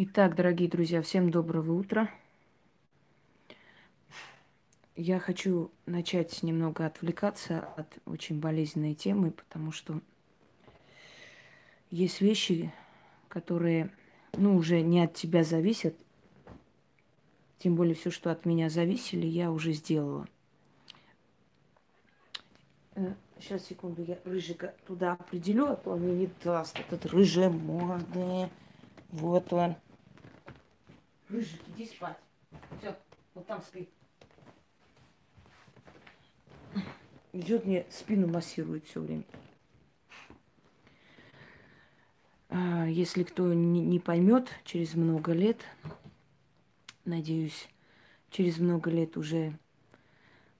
Итак, дорогие друзья, всем доброго утра. Я хочу начать немного отвлекаться от очень болезненной темы, потому что есть вещи, которые, ну, уже не от тебя зависят. Тем более все, что от меня зависели, я уже сделала. Сейчас, э, секунду, я рыжика туда определю, а то он мне не даст. Этот рыжий морды. Вот он. Рыжик, иди спать. Все, вот там спи. Идет мне спину массирует все время. А, если кто не, поймет, через много лет, надеюсь, через много лет уже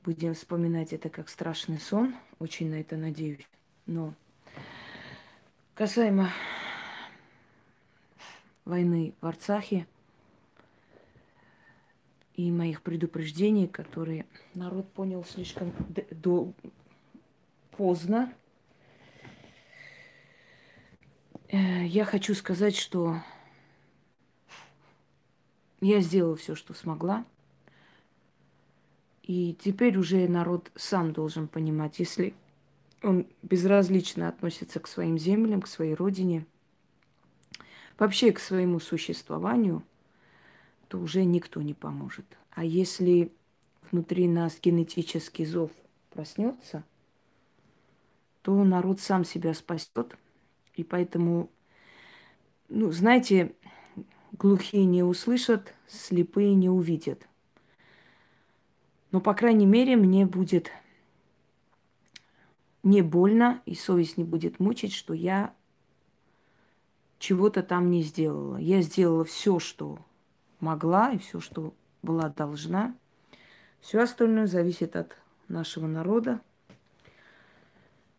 будем вспоминать это как страшный сон. Очень на это надеюсь. Но касаемо войны в Арцахе – и моих предупреждений, которые народ понял слишком до поздно. Э, я хочу сказать, что я сделала все, что смогла. И теперь уже народ сам должен понимать, если он безразлично относится к своим землям, к своей родине, вообще к своему существованию – то уже никто не поможет. А если внутри нас генетический зов проснется, то народ сам себя спасет. И поэтому, ну, знаете, глухие не услышат, слепые не увидят. Но, по крайней мере, мне будет не больно, и совесть не будет мучить, что я чего-то там не сделала. Я сделала все, что могла и все, что была должна. Все остальное зависит от нашего народа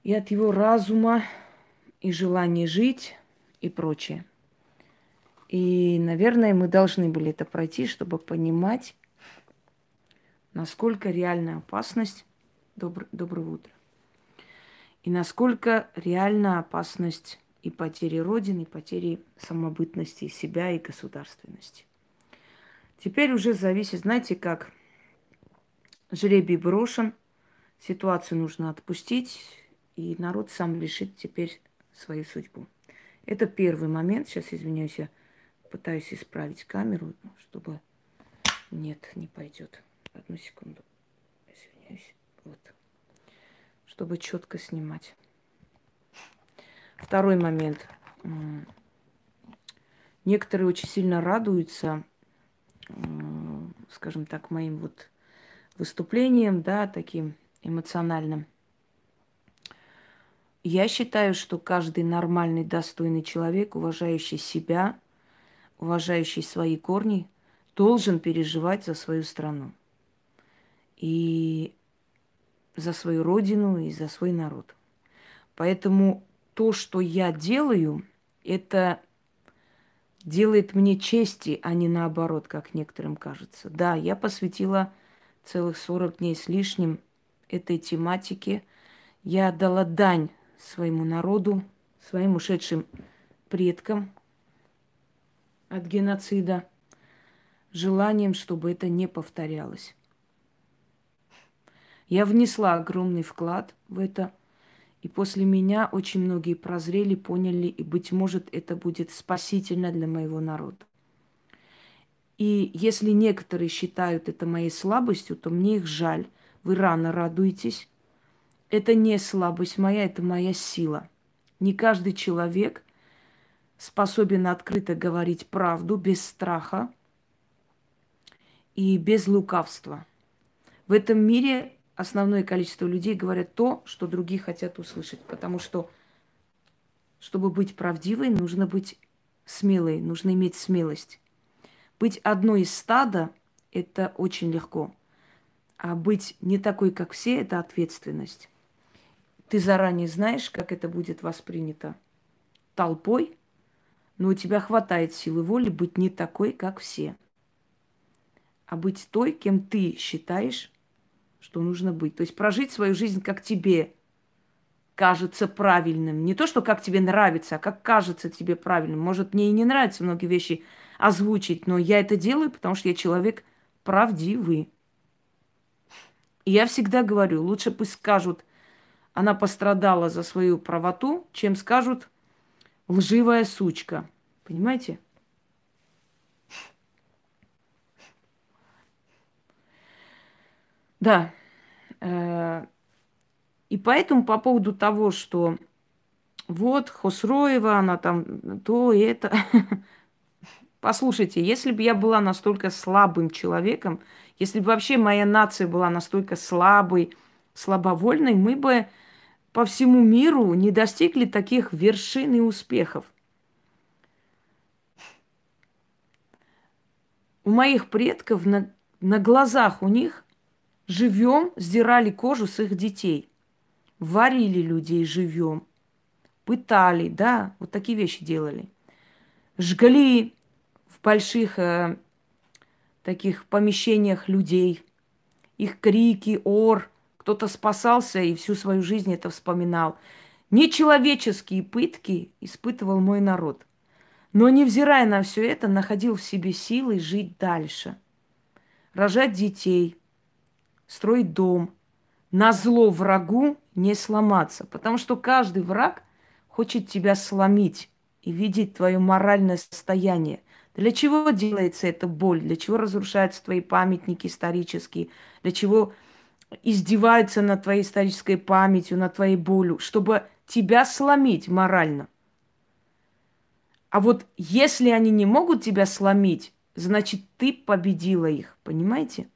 и от его разума и желания жить и прочее. И, наверное, мы должны были это пройти, чтобы понимать, насколько реальна опасность. Добр... Доброго утра. И насколько реальна опасность и потери Родины, и потери самобытности себя и государственности. Теперь уже зависит, знаете, как жребий брошен, ситуацию нужно отпустить, и народ сам решит теперь свою судьбу. Это первый момент. Сейчас, извиняюсь, я пытаюсь исправить камеру, чтобы... Нет, не пойдет. Одну секунду. Извиняюсь. Вот. Чтобы четко снимать. Второй момент. Некоторые очень сильно радуются скажем так, моим вот выступлением, да, таким эмоциональным. Я считаю, что каждый нормальный, достойный человек, уважающий себя, уважающий свои корни, должен переживать за свою страну. И за свою родину, и за свой народ. Поэтому то, что я делаю, это делает мне чести, а не наоборот, как некоторым кажется. Да, я посвятила целых 40 дней с лишним этой тематике. Я отдала дань своему народу, своим ушедшим предкам от геноцида, желанием, чтобы это не повторялось. Я внесла огромный вклад в это – и после меня очень многие прозрели, поняли, и, быть может, это будет спасительно для моего народа. И если некоторые считают это моей слабостью, то мне их жаль. Вы рано радуетесь. Это не слабость моя, это моя сила. Не каждый человек способен открыто говорить правду без страха и без лукавства. В этом мире основное количество людей говорят то, что другие хотят услышать. Потому что, чтобы быть правдивой, нужно быть смелой, нужно иметь смелость. Быть одной из стада – это очень легко. А быть не такой, как все – это ответственность. Ты заранее знаешь, как это будет воспринято толпой, но у тебя хватает силы воли быть не такой, как все, а быть той, кем ты считаешь что нужно быть. То есть прожить свою жизнь, как тебе кажется правильным. Не то, что как тебе нравится, а как кажется тебе правильным. Может, мне и не нравятся многие вещи озвучить, но я это делаю, потому что я человек правдивый. И я всегда говорю, лучше пусть скажут, она пострадала за свою правоту, чем скажут лживая сучка. Понимаете? Да. Э, и поэтому по поводу того, что вот Хосроева, она там то и это. Послушайте, если бы я была настолько слабым человеком, если бы вообще моя нация была настолько слабой, слабовольной, мы бы по всему миру не достигли таких вершин и успехов. У моих предков на, на глазах у них живем сдирали кожу с их детей, варили людей живем, пытали, да, вот такие вещи делали. Жгли в больших э, таких помещениях людей, их крики, ор, кто-то спасался и всю свою жизнь это вспоминал. Нечеловеческие пытки испытывал мой народ. Но, невзирая на все это, находил в себе силы жить дальше. Рожать детей, строить дом. На зло врагу не сломаться. Потому что каждый враг хочет тебя сломить и видеть твое моральное состояние. Для чего делается эта боль? Для чего разрушаются твои памятники исторические? Для чего издеваются над твоей исторической памятью, над твоей болью? Чтобы тебя сломить морально. А вот если они не могут тебя сломить, значит, ты победила их. Понимаете?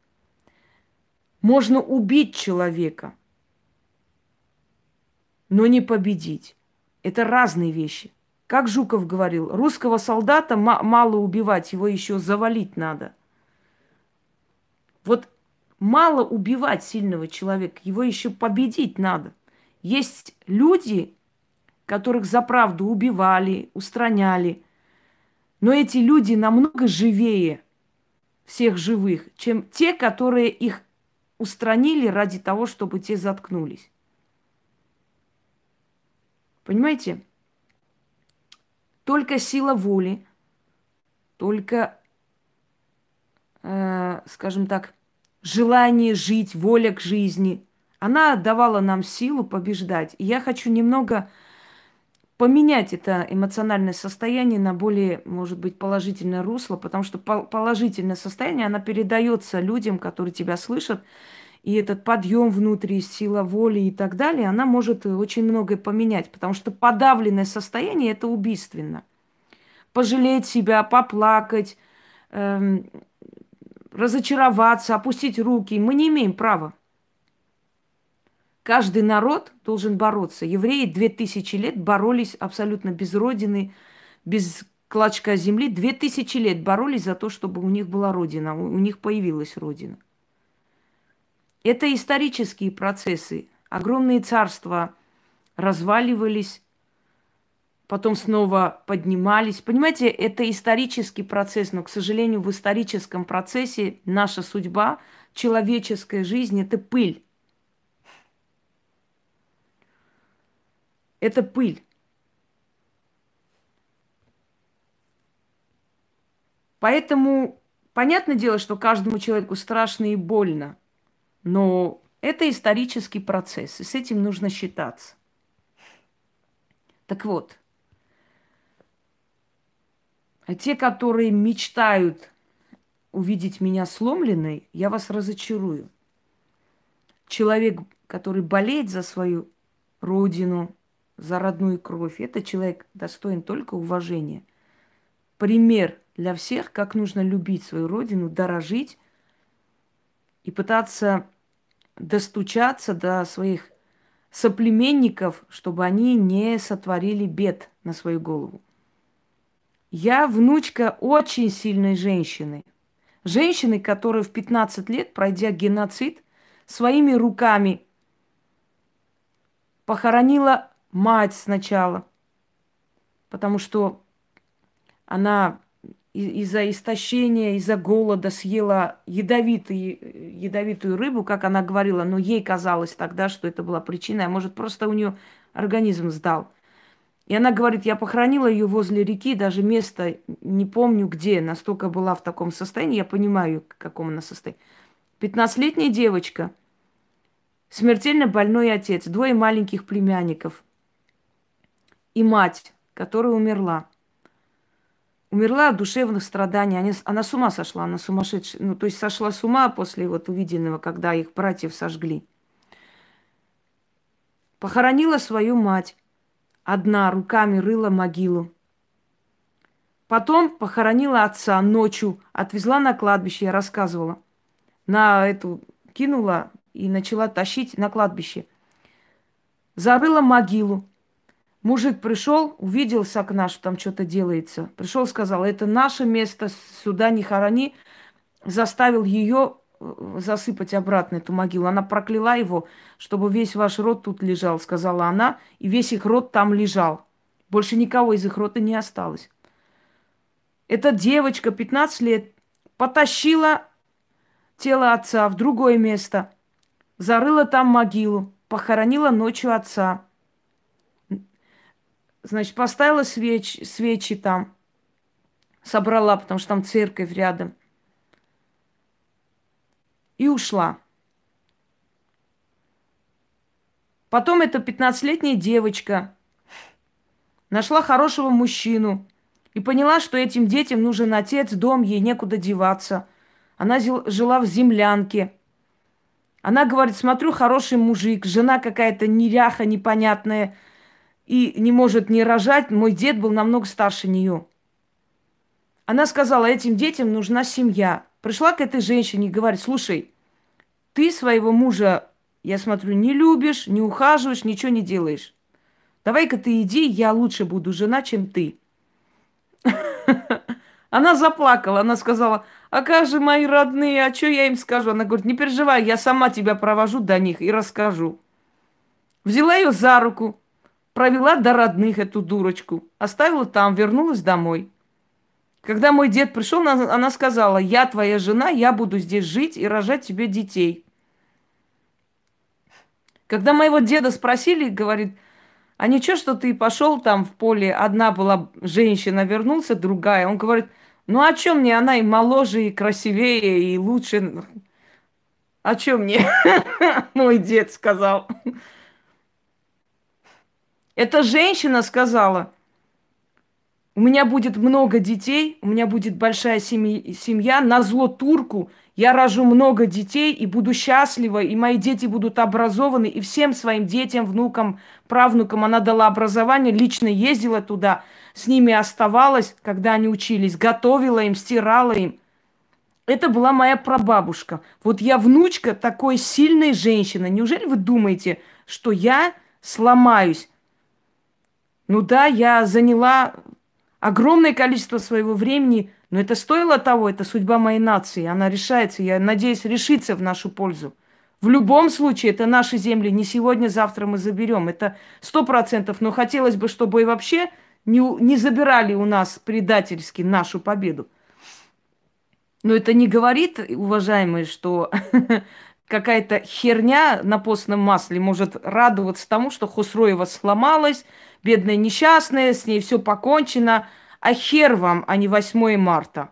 Можно убить человека, но не победить. Это разные вещи. Как Жуков говорил, русского солдата мало убивать, его еще завалить надо. Вот мало убивать сильного человека, его еще победить надо. Есть люди, которых за правду убивали, устраняли. Но эти люди намного живее всех живых, чем те, которые их устранили ради того, чтобы те заткнулись. Понимаете? Только сила воли, только, э, скажем так, желание жить, воля к жизни, она давала нам силу побеждать. И я хочу немного поменять это эмоциональное состояние на более, может быть, положительное русло, потому что положительное состояние, она передается людям, которые тебя слышат, и этот подъем внутри, сила воли и так далее, она может очень многое поменять, потому что подавленное состояние – это убийственно. Пожалеть себя, поплакать, эм, разочароваться, опустить руки мы не имеем права. Каждый народ должен бороться. Евреи две тысячи лет боролись абсолютно без родины, без клочка земли. Две тысячи лет боролись за то, чтобы у них была родина, у них появилась родина – это исторические процессы. Огромные царства разваливались, потом снова поднимались. Понимаете, это исторический процесс, но, к сожалению, в историческом процессе наша судьба, человеческая жизнь – это пыль. Это пыль. Поэтому понятное дело, что каждому человеку страшно и больно – но это исторический процесс, и с этим нужно считаться. Так вот, а те, которые мечтают увидеть меня сломленной, я вас разочарую. Человек, который болеет за свою родину, за родную кровь, это человек достоин только уважения. Пример для всех, как нужно любить свою родину, дорожить и пытаться достучаться до своих соплеменников, чтобы они не сотворили бед на свою голову. Я внучка очень сильной женщины. Женщины, которая в 15 лет, пройдя геноцид, своими руками похоронила мать сначала, потому что она из-за истощения, из-за голода съела ядовитый, ядовитую рыбу, как она говорила, но ей казалось тогда, что это была причина, а может просто у нее организм сдал. И она говорит, я похоронила ее возле реки, даже место не помню где, настолько была в таком состоянии, я понимаю, в каком она состоянии. 15-летняя девочка, смертельно больной отец, двое маленьких племянников и мать, которая умерла. Умерла от душевных страданий. Она, она с ума сошла, она сумасшедшая. Ну, то есть сошла с ума после вот увиденного, когда их братьев сожгли. Похоронила свою мать. Одна руками рыла могилу. Потом похоронила отца ночью, отвезла на кладбище, я рассказывала. На эту кинула и начала тащить на кладбище. Зарыла могилу. Мужик пришел, увидел с окна, что там что-то делается. Пришел, сказал, это наше место, сюда не хорони. Заставил ее э, засыпать обратно эту могилу. Она прокляла его, чтобы весь ваш род тут лежал, сказала она, и весь их род там лежал. Больше никого из их рода не осталось. Эта девочка, 15 лет, потащила тело отца в другое место, зарыла там могилу, похоронила ночью отца. Значит, поставила свеч, свечи там, собрала, потому что там церковь рядом. И ушла. Потом эта 15-летняя девочка нашла хорошего мужчину и поняла, что этим детям нужен отец, дом, ей некуда деваться. Она жила в землянке. Она говорит, смотрю, хороший мужик, жена какая-то неряха непонятная – и не может не рожать, мой дед был намного старше нее. Она сказала, этим детям нужна семья. Пришла к этой женщине и говорит, слушай, ты своего мужа, я смотрю, не любишь, не ухаживаешь, ничего не делаешь. Давай-ка ты иди, я лучше буду жена, чем ты. Она заплакала, она сказала, а как же мои родные, а что я им скажу? Она говорит, не переживай, я сама тебя провожу до них и расскажу. Взяла ее за руку, Провела до родных эту дурочку. Оставила там, вернулась домой. Когда мой дед пришел, она сказала, я твоя жена, я буду здесь жить и рожать тебе детей. Когда моего деда спросили, говорит, а ничего, что ты пошел там в поле, одна была женщина, вернулся другая. Он говорит, ну о чем мне она и моложе, и красивее, и лучше. О чем мне? Мой дед сказал. Эта женщина сказала, у меня будет много детей, у меня будет большая семья, семья на зло турку, я рожу много детей и буду счастлива, и мои дети будут образованы, и всем своим детям, внукам, правнукам она дала образование, лично ездила туда, с ними оставалась, когда они учились, готовила им, стирала им. Это была моя прабабушка. Вот я внучка такой сильной женщины. Неужели вы думаете, что я сломаюсь? Ну да, я заняла огромное количество своего времени, но это стоило того, это судьба моей нации. Она решается, я надеюсь, решится в нашу пользу. В любом случае, это наши земли. Не сегодня, завтра мы заберем. Это сто процентов. Но хотелось бы, чтобы и вообще не, не забирали у нас предательски нашу победу. Но это не говорит, уважаемые, что какая-то херня на постном масле может радоваться тому, что Хусроева сломалась, бедная несчастная, с ней все покончено, а хер вам, а не 8 марта.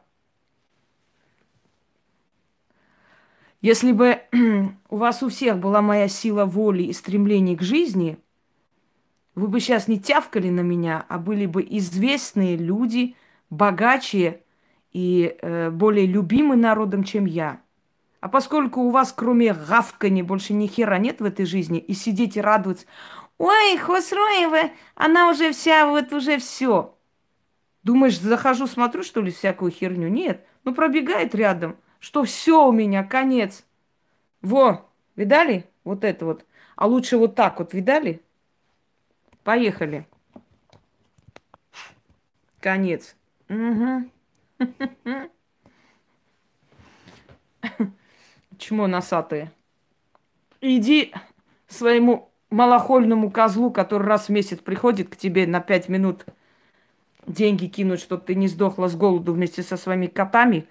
Если бы у вас у всех была моя сила воли и стремление к жизни, вы бы сейчас не тявкали на меня, а были бы известные люди, богаче и э, более любимы народом, чем я. А поскольку у вас кроме гавкани больше ни хера нет в этой жизни, и сидеть и радоваться, Ой, Хосроева, она уже вся, вот уже все. Думаешь, захожу, смотрю, что ли, всякую херню? Нет. Ну, пробегает рядом, что все у меня, конец. Во, видали? Вот это вот. А лучше вот так вот, видали? Поехали. Конец. Угу. Чмо носатые. Иди своему малохольному козлу, который раз в месяц приходит к тебе на пять минут деньги кинуть, чтобы ты не сдохла с голоду вместе со своими котами,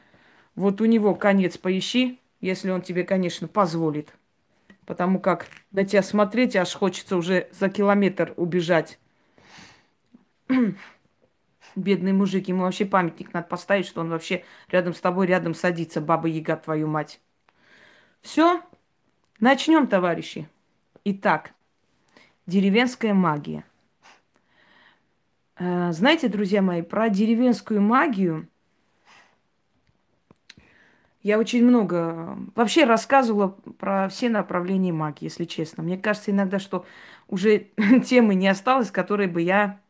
вот у него конец поищи, если он тебе, конечно, позволит. Потому как на тебя смотреть аж хочется уже за километр убежать Бедный мужик, ему вообще памятник надо поставить, что он вообще рядом с тобой, рядом садится, баба Яга, твою мать. Все, начнем, товарищи. Итак, деревенская магия. Э, знаете, друзья мои, про деревенскую магию я очень много вообще рассказывала про все направления магии, если честно. Мне кажется иногда, что уже темы не осталось, которые бы я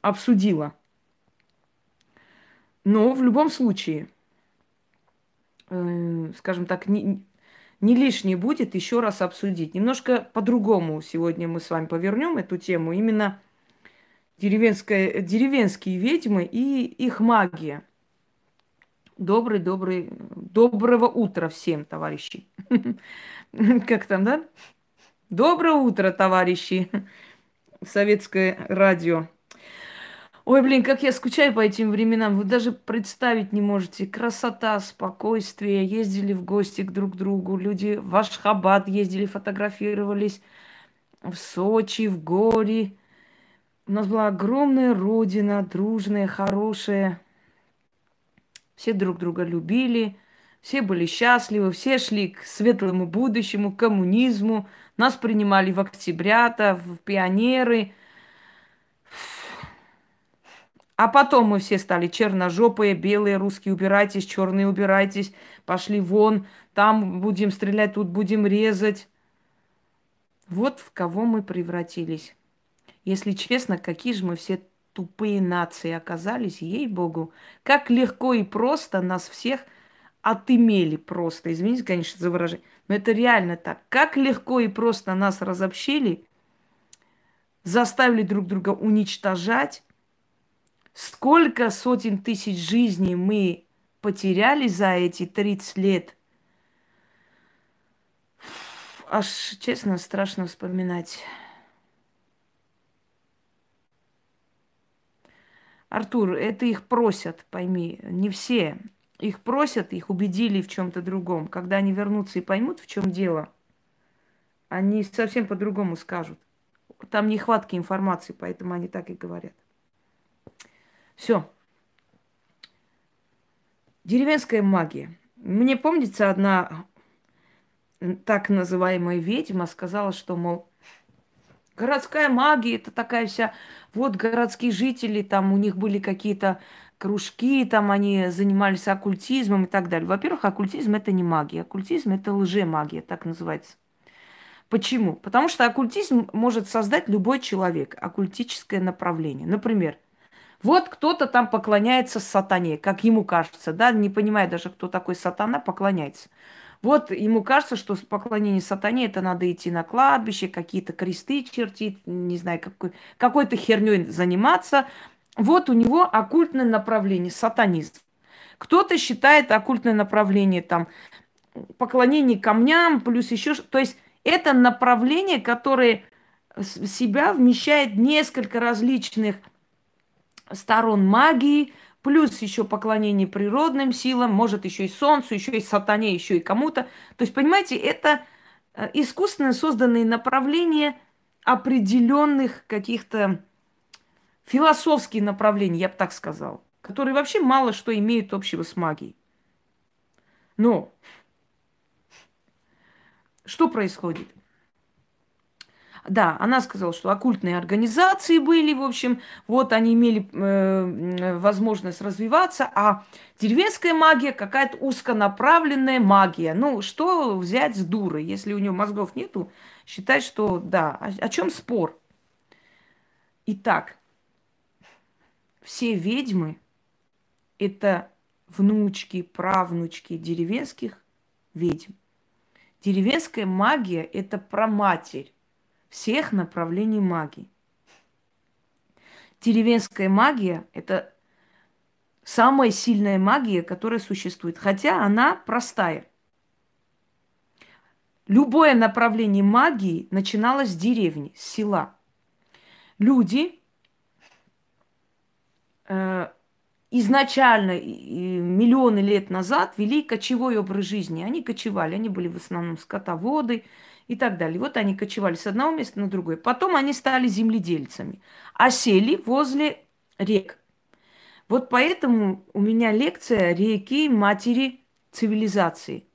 обсудила. Но в любом случае, э, скажем так, не, не лишнее будет еще раз обсудить. Немножко по-другому сегодня мы с вами повернем эту тему. Именно деревенская, деревенские ведьмы и их магия. Добрый, добрый, доброго утра всем, товарищи. Как там, да? Доброе утро, товарищи. Советское радио. Ой, блин, как я скучаю по этим временам. Вы даже представить не можете. Красота, спокойствие. Ездили в гости к друг другу. Люди в Ашхабад ездили, фотографировались. В Сочи, в Горе. У нас была огромная родина, дружная, хорошая. Все друг друга любили. Все были счастливы, все шли к светлому будущему, к коммунизму. Нас принимали в октябрята, в пионеры – а потом мы все стали черножопые, белые русские, убирайтесь, черные убирайтесь, пошли вон, там будем стрелять, тут будем резать. Вот в кого мы превратились. Если честно, какие же мы все тупые нации оказались, ей-богу. Как легко и просто нас всех отымели просто. Извините, конечно, за выражение. Но это реально так. Как легко и просто нас разобщили, заставили друг друга уничтожать, Сколько сотен тысяч жизней мы потеряли за эти 30 лет. Аж, честно, страшно вспоминать. Артур, это их просят, пойми, не все. Их просят, их убедили в чем-то другом. Когда они вернутся и поймут, в чем дело, они совсем по-другому скажут. Там нехватки информации, поэтому они так и говорят. Все. Деревенская магия. Мне помнится одна так называемая ведьма сказала, что, мол, городская магия это такая вся, вот городские жители, там у них были какие-то кружки, там они занимались оккультизмом и так далее. Во-первых, оккультизм это не магия, оккультизм это лжемагия, так называется. Почему? Потому что оккультизм может создать любой человек, оккультическое направление. Например, вот кто-то там поклоняется сатане, как ему кажется, да, не понимая даже, кто такой сатана, поклоняется. Вот ему кажется, что поклонение сатане это надо идти на кладбище, какие-то кресты чертить, не знаю, какой, какой-то херней заниматься. Вот у него оккультное направление, сатанизм. Кто-то считает оккультное направление там поклонение камням, плюс еще, то есть это направление, которое в себя вмещает несколько различных сторон магии, плюс еще поклонение природным силам, может еще и солнцу, еще и сатане, еще и кому-то. То есть, понимаете, это э, искусственно созданные направления определенных каких-то философских направлений, я бы так сказал, которые вообще мало что имеют общего с магией. Но что происходит? Да, она сказала, что оккультные организации были, в общем, вот они имели э, возможность развиваться, а деревенская магия какая-то узконаправленная магия. Ну, что взять с дуры, если у нее мозгов нету, считать, что да, о, о чем спор? Итак, все ведьмы – это внучки, правнучки деревенских ведьм. Деревенская магия – это про матерь всех направлений магии. Деревенская магия – это самая сильная магия, которая существует, хотя она простая. Любое направление магии начиналось с деревни, с села. Люди э, изначально, миллионы лет назад, вели кочевой образ жизни. Они кочевали, они были в основном скотоводы, и так далее. Вот они кочевали с одного места на другое. Потом они стали земледельцами, а сели возле рек. Вот поэтому у меня лекция реки матери цивилизации.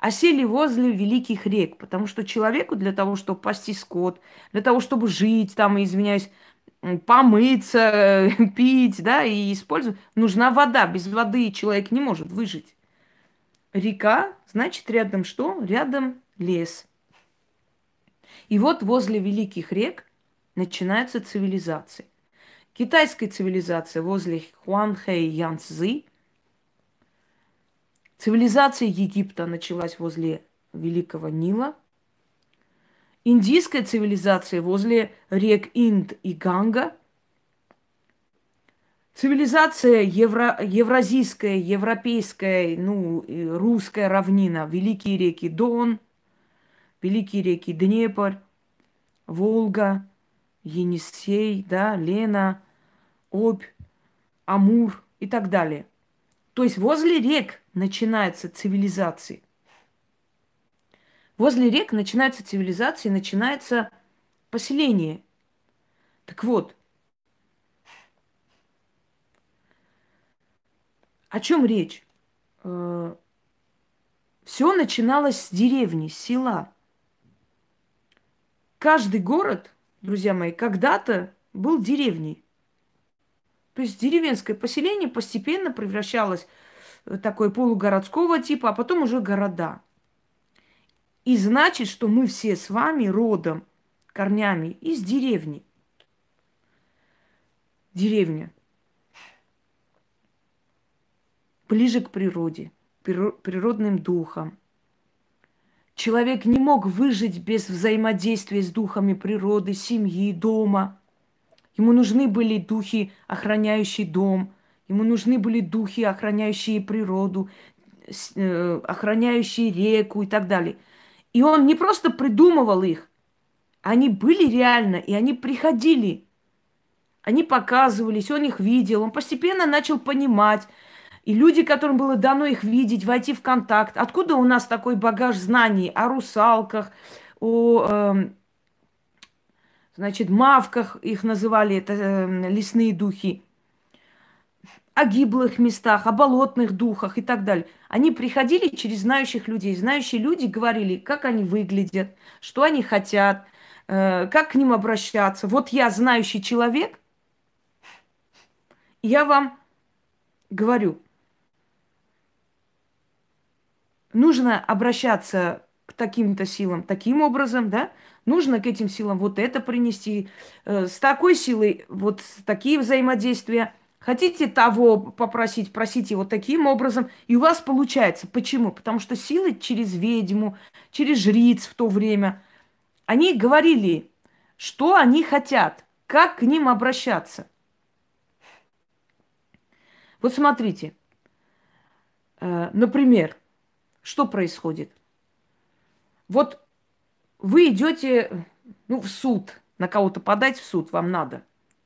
Осели возле великих рек, потому что человеку для того, чтобы пасти скот, для того, чтобы жить, там, извиняюсь, помыться, пить, да, и использовать, нужна вода. Без воды человек не может выжить. Река, значит, рядом что? Рядом лес. И вот возле великих рек начинается цивилизация. Китайская цивилизация возле Хуанхэ и Янцзы. Цивилизация Египта началась возле Великого Нила. Индийская цивилизация возле рек Инд и Ганга. Цивилизация евро, евразийская, европейская, ну, русская равнина, великие реки Дон, великие реки Днепр, Волга, Енисей, да, Лена, Обь, Амур и так далее. То есть возле рек начинается цивилизация. Возле рек начинается цивилизация, начинается поселение. Так вот, о чем речь? Э, Все начиналось с деревни, с села. Каждый город, друзья мои, когда-то был деревней. То есть деревенское поселение постепенно превращалось в такое полугородского типа, а потом уже города. И значит, что мы все с вами родом, корнями из деревни. Деревня. Ближе к природе, природным духам. Человек не мог выжить без взаимодействия с духами природы, семьи, дома – Ему нужны были духи, охраняющие дом. Ему нужны были духи, охраняющие природу, э, охраняющие реку и так далее. И он не просто придумывал их, они были реально, и они приходили. Они показывались, он их видел, он постепенно начал понимать. И люди, которым было дано их видеть, войти в контакт. Откуда у нас такой багаж знаний о русалках, о э, значит, мавках их называли, это э, лесные духи, о гиблых местах, о болотных духах и так далее. Они приходили через знающих людей. Знающие люди говорили, как они выглядят, что они хотят, э, как к ним обращаться. Вот я знающий человек, я вам говорю, нужно обращаться к таким-то силам таким образом, да, нужно к этим силам вот это принести, э, с такой силой вот такие взаимодействия. Хотите того попросить, просите вот таким образом, и у вас получается. Почему? Потому что силы через ведьму, через жриц в то время, они говорили, что они хотят, как к ним обращаться. Вот смотрите, э, например, что происходит? Вот вы идете ну, в суд, на кого-то подать в суд вам надо.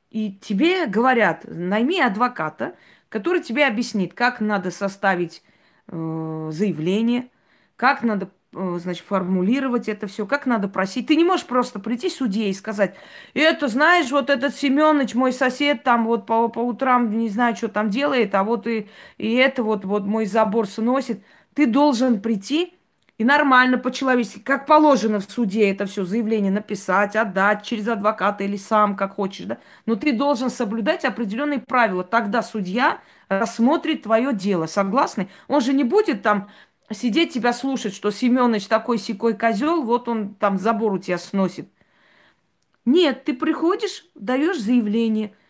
И тебе говорят, найми адвоката, который тебе объяснит, как надо составить э, заявление, как надо, э, значит, формулировать это все, как надо просить. Ты не можешь просто прийти судье и сказать, это, знаешь, вот этот Семенович, мой сосед, там вот по, по утрам не знаю, что там делает, а вот и, и это вот, вот мой забор сносит. Ты должен прийти и нормально, по-человечески, как положено в суде это все заявление написать, отдать через адвоката или сам, как хочешь, да. Но ты должен соблюдать определенные правила. Тогда судья рассмотрит твое дело. Согласны? Он же не будет там сидеть тебя слушать, что Семенович такой секой козел, вот он там забор у тебя сносит. Нет, ты приходишь, даешь заявление –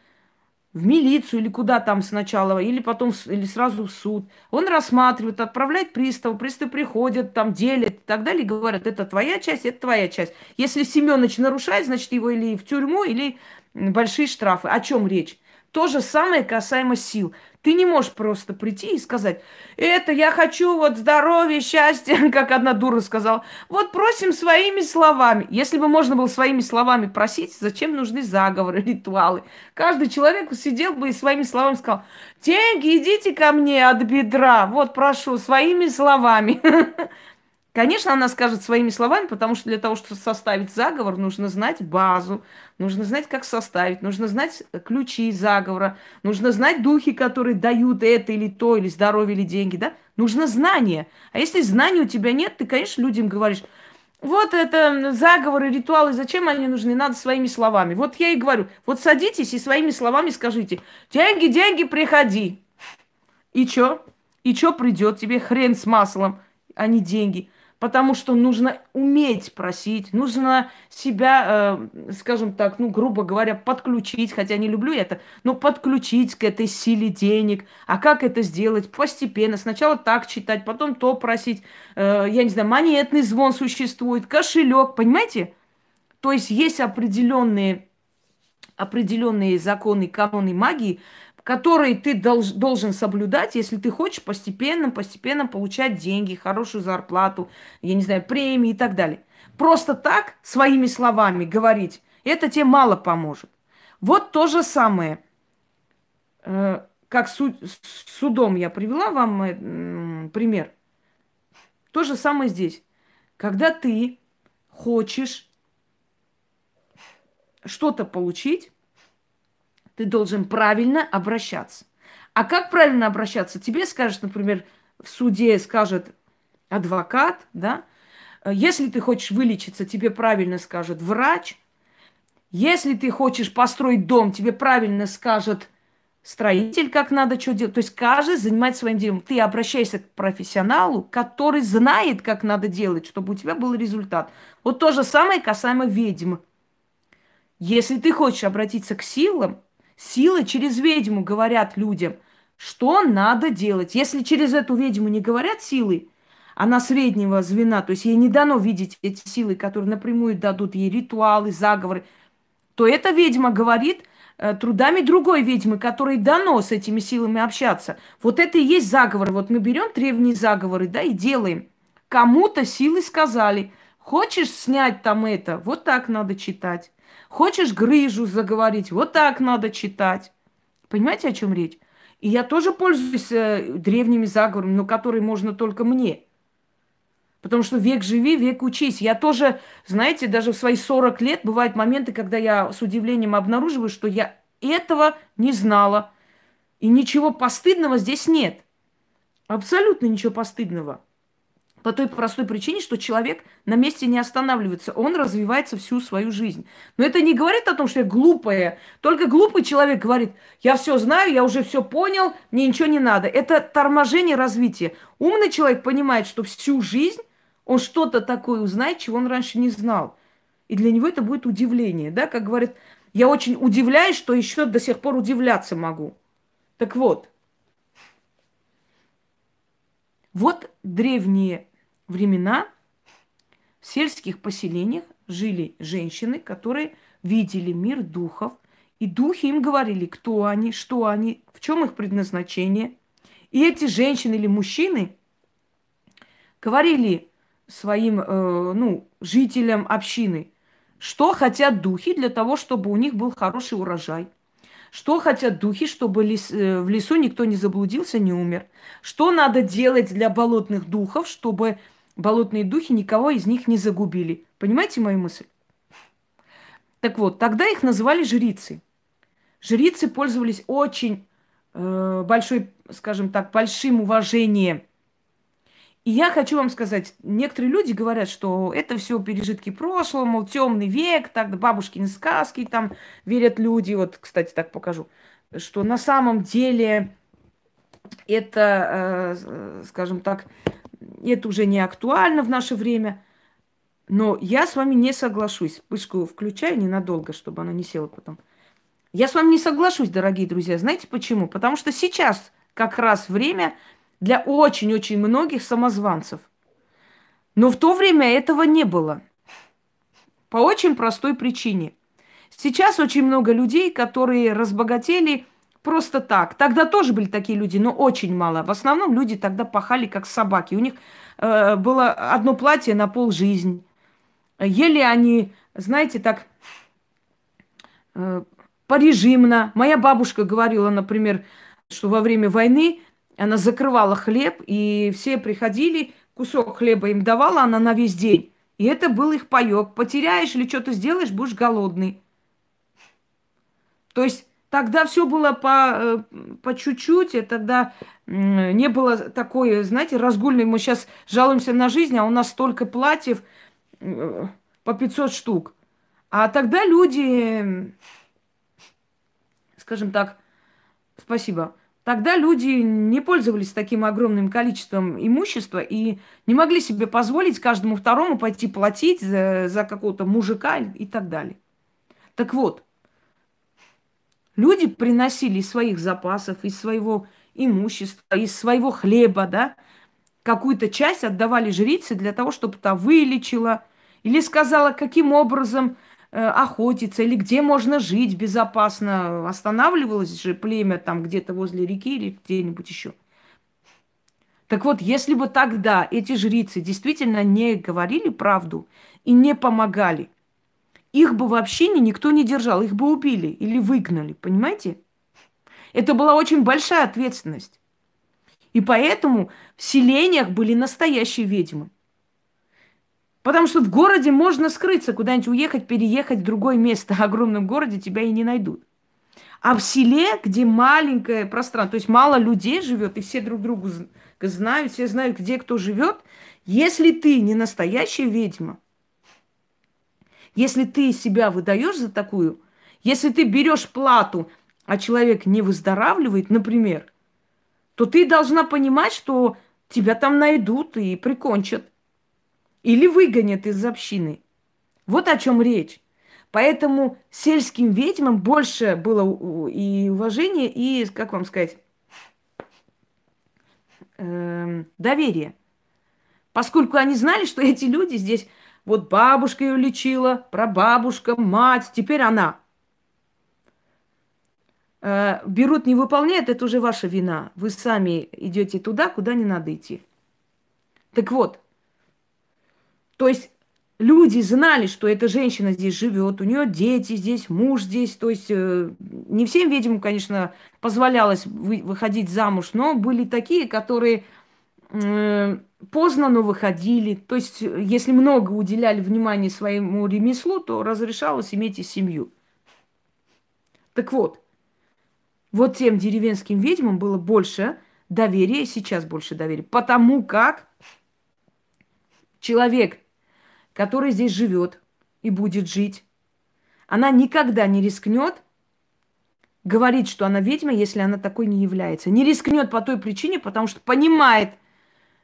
в милицию или куда там сначала, или потом, или сразу в суд. Он рассматривает, отправляет приставу, приставы приходят, там делят и так далее, и говорят, это твоя часть, это твоя часть. Если Семенович нарушает, значит, его или в тюрьму, или большие штрафы. О чем речь? То же самое касаемо сил. Ты не можешь просто прийти и сказать, это я хочу вот здоровья, счастья, как одна дура сказала. Вот просим своими словами. Если бы можно было своими словами просить, зачем нужны заговоры, ритуалы? Каждый человек сидел бы и своими словами сказал, деньги, идите ко мне от бедра. Вот прошу, своими словами. Конечно, она скажет своими словами, потому что для того, чтобы составить заговор, нужно знать базу, нужно знать, как составить, нужно знать ключи заговора, нужно знать духи, которые дают это или то, или здоровье, или деньги, да? Нужно знание. А если знаний у тебя нет, ты, конечно, людям говоришь, вот это заговоры, ритуалы, зачем они нужны? Надо своими словами. Вот я и говорю, вот садитесь и своими словами скажите, деньги, деньги, приходи. И чё? И чё придет тебе хрен с маслом, а не деньги? Потому что нужно уметь просить, нужно себя, э, скажем так, ну, грубо говоря, подключить, хотя не люблю это, но подключить к этой силе денег. А как это сделать? Постепенно. Сначала так читать, потом то просить. Э, я не знаю, монетный звон существует, кошелек, понимаете? То есть есть определенные, определенные законы, каноны магии, которые ты долж, должен соблюдать, если ты хочешь постепенно, постепенно получать деньги, хорошую зарплату, я не знаю, премии и так далее. Просто так, своими словами говорить, это тебе мало поможет. Вот то же самое, э, как суд, судом я привела вам э, пример. То же самое здесь. Когда ты хочешь что-то получить, ты должен правильно обращаться. А как правильно обращаться? Тебе скажет, например, в суде скажет адвокат, да? Если ты хочешь вылечиться, тебе правильно скажет врач. Если ты хочешь построить дом, тебе правильно скажет строитель, как надо что делать. То есть каждый занимается своим делом. Ты обращаешься к профессионалу, который знает, как надо делать, чтобы у тебя был результат. Вот то же самое касаемо ведьм. Если ты хочешь обратиться к силам, Силы через ведьму говорят людям, что надо делать. Если через эту ведьму не говорят силы, она среднего звена, то есть ей не дано видеть эти силы, которые напрямую дадут ей ритуалы, заговоры, то эта ведьма говорит э, трудами другой ведьмы, которой дано с этими силами общаться. Вот это и есть заговор. Вот мы берем древние заговоры, да, и делаем. Кому-то силы сказали, хочешь снять там это, вот так надо читать. Хочешь грыжу заговорить, вот так надо читать. Понимаете, о чем речь? И я тоже пользуюсь э, древними заговорами, но которые можно только мне. Потому что век живи, век учись. Я тоже, знаете, даже в свои 40 лет бывают моменты, когда я с удивлением обнаруживаю, что я этого не знала. И ничего постыдного здесь нет. Абсолютно ничего постыдного. По той простой причине, что человек на месте не останавливается, он развивается всю свою жизнь. Но это не говорит о том, что я глупая. Только глупый человек говорит, я все знаю, я уже все понял, мне ничего не надо. Это торможение развития. Умный человек понимает, что всю жизнь он что-то такое узнает, чего он раньше не знал. И для него это будет удивление. Да? Как говорит, я очень удивляюсь, что еще до сих пор удивляться могу. Так вот, вот древние времена в сельских поселениях жили женщины, которые видели мир духов, и духи им говорили, кто они, что они, в чем их предназначение. И эти женщины или мужчины говорили своим э, ну, жителям общины, что хотят духи для того, чтобы у них был хороший урожай. Что хотят духи, чтобы лес, э, в лесу никто не заблудился, не умер. Что надо делать для болотных духов, чтобы болотные духи никого из них не загубили. Понимаете мою мысль? Так вот, тогда их называли жрицы. Жрицы пользовались очень э, большой, скажем так, большим уважением. И я хочу вам сказать, некоторые люди говорят, что это все пережитки прошлого, мол, темный век, так бабушкины сказки там верят люди. Вот, кстати, так покажу, что на самом деле это, э, скажем так, это уже не актуально в наше время. Но я с вами не соглашусь. Вспышку включаю ненадолго, чтобы она не села потом. Я с вами не соглашусь, дорогие друзья. Знаете почему? Потому что сейчас как раз время для очень-очень многих самозванцев. Но в то время этого не было. По очень простой причине. Сейчас очень много людей, которые разбогатели просто так. Тогда тоже были такие люди, но очень мало. В основном люди тогда пахали как собаки. У них э, было одно платье на пол жизнь. Ели они, знаете, так э, порежимно. Моя бабушка говорила, например, что во время войны она закрывала хлеб, и все приходили, кусок хлеба им давала она на весь день. И это был их паек. Потеряешь или что-то сделаешь, будешь голодный. То есть тогда все было по, э, по чуть-чуть, и тогда не было такой, знаете, разгульной. Мы сейчас жалуемся на жизнь, а у нас столько платьев по 500 штук. А тогда люди, скажем так, спасибо, Тогда люди не пользовались таким огромным количеством имущества и не могли себе позволить каждому второму пойти платить за, за какого-то мужика и так далее. Так вот, люди приносили из своих запасов, из своего имущества, из своего хлеба, да, какую-то часть отдавали жрице для того, чтобы та вылечила или сказала, каким образом Э, охотиться или где можно жить безопасно. Останавливалось же племя там где-то возле реки или где-нибудь еще. Так вот, если бы тогда эти жрицы действительно не говорили правду и не помогали, их бы вообще никто не держал, их бы убили или выгнали, понимаете? Это была очень большая ответственность. И поэтому в селениях были настоящие ведьмы. Потому что в городе можно скрыться, куда-нибудь уехать, переехать в другое место. В огромном городе тебя и не найдут. А в селе, где маленькое пространство, то есть мало людей живет, и все друг другу знают, все знают, где кто живет, если ты не настоящая ведьма, если ты себя выдаешь за такую, если ты берешь плату, а человек не выздоравливает, например, то ты должна понимать, что тебя там найдут и прикончат. Или выгонят из общины. Вот о чем речь. Поэтому сельским ведьмам больше было и уважения, и, как вам сказать, э, доверия. Поскольку они знали, что эти люди здесь, вот бабушка ее лечила, прабабушка, мать, теперь она. Э, берут, не выполняют, это уже ваша вина. Вы сами идете туда, куда не надо идти. Так вот, то есть люди знали, что эта женщина здесь живет, у нее дети здесь, муж здесь. То есть э, не всем ведьмам, конечно, позволялось вы, выходить замуж, но были такие, которые поздно, но выходили. То есть если много уделяли внимания своему ремеслу, то разрешалось иметь и семью. Так вот, вот тем деревенским ведьмам было больше доверия, и сейчас больше доверия. Потому как человек, который здесь живет и будет жить, она никогда не рискнет говорить, что она ведьма, если она такой не является. Не рискнет по той причине, потому что понимает,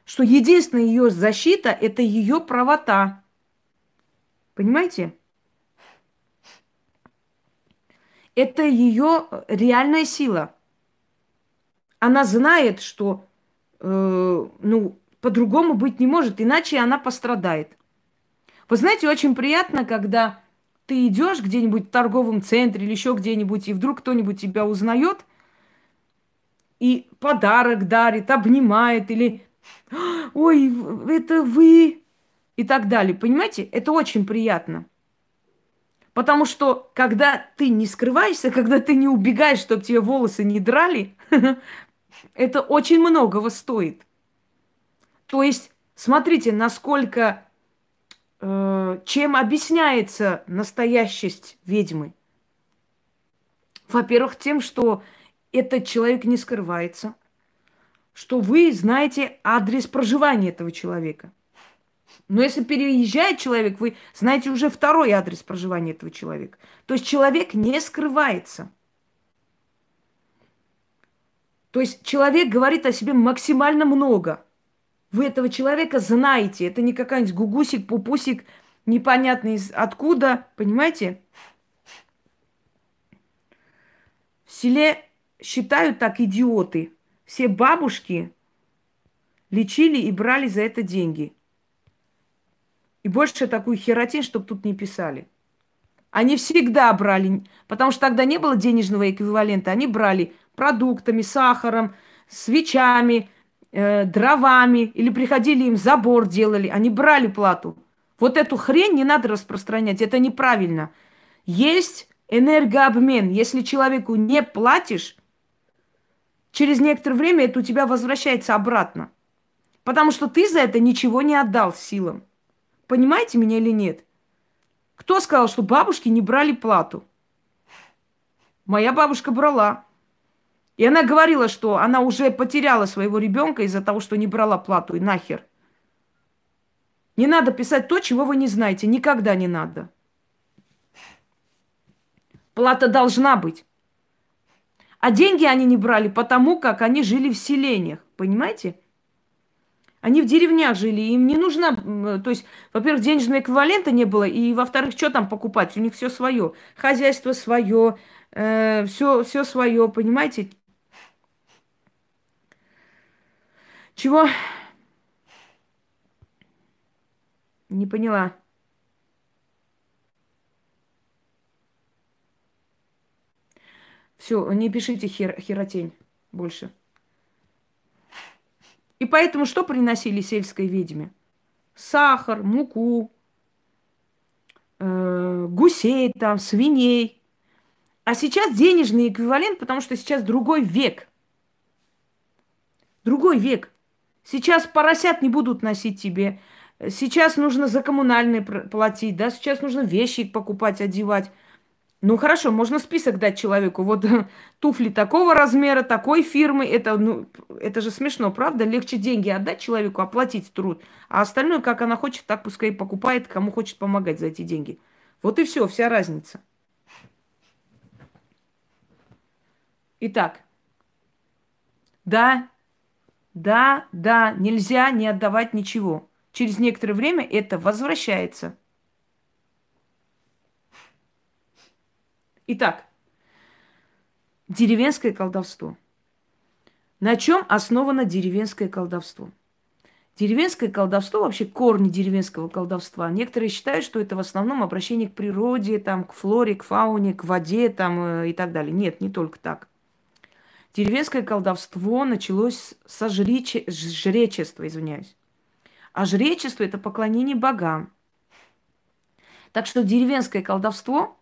что единственная ее защита – это ее правота. Понимаете? Это ее реальная сила. Она знает, что э, ну, по-другому быть не может, иначе она пострадает. Вы знаете, очень приятно, когда ты идешь где-нибудь в торговом центре или еще где-нибудь, и вдруг кто-нибудь тебя узнает и подарок дарит, обнимает, или «Ой, это вы!» и так далее. Понимаете? Это очень приятно. Потому что, когда ты не скрываешься, когда ты не убегаешь, чтобы тебе волосы не драли, это очень многого стоит. То есть, смотрите, насколько Э, чем объясняется настоящесть ведьмы? Во-первых, тем, что этот человек не скрывается, что вы знаете адрес проживания этого человека. Но если переезжает человек, вы знаете уже второй адрес проживания этого человека. То есть человек не скрывается. То есть человек говорит о себе максимально много – вы этого человека знаете. Это не какая-нибудь гугусик, пупусик, непонятный откуда. Понимаете? В селе считают так идиоты. Все бабушки лечили и брали за это деньги. И больше такую херотень, чтобы тут не писали. Они всегда брали, потому что тогда не было денежного эквивалента. Они брали продуктами, сахаром, свечами, э, дровами или приходили им забор делали, они брали плату. Вот эту хрень не надо распространять, это неправильно. Есть энергообмен. Если человеку не платишь, через некоторое время это у тебя возвращается обратно. Потому что ты за это ничего не отдал силам. Понимаете меня или нет? Кто сказал, что бабушки не брали плату? Моя бабушка брала. И она говорила, что она уже потеряла своего ребенка из-за того, что не брала плату. И нахер. Не надо писать то, чего вы не знаете. Никогда не надо. Плата должна быть. А деньги они не брали потому, как они жили в селениях. Понимаете? Они в деревнях жили, им не нужно, то есть, во-первых, денежного эквивалента не было, и, во-вторых, что там покупать? У них все свое, хозяйство свое, э, все, все свое, понимаете? Чего? Не поняла. Все, не пишите хер, херотень больше. И поэтому что приносили сельской ведьме? Сахар, муку, э, гусей там, свиней. А сейчас денежный эквивалент, потому что сейчас другой век. Другой век. Сейчас поросят не будут носить тебе. Сейчас нужно за коммунальные платить, да, сейчас нужно вещи покупать, одевать. Ну хорошо, можно список дать человеку. Вот туфли такого размера, такой фирмы. Это, ну, это же смешно, правда? Легче деньги отдать человеку, оплатить труд. А остальное, как она хочет, так пускай покупает, кому хочет помогать за эти деньги. Вот и все, вся разница. Итак, да, да, да, нельзя не отдавать ничего. Через некоторое время это возвращается – Итак, деревенское колдовство. На чем основано деревенское колдовство? Деревенское колдовство, вообще корни деревенского колдовства, некоторые считают, что это в основном обращение к природе, там, к флоре, к фауне, к воде там, э, и так далее. Нет, не только так. Деревенское колдовство началось со жрече... жречества, извиняюсь. А жречество – это поклонение богам. Так что деревенское колдовство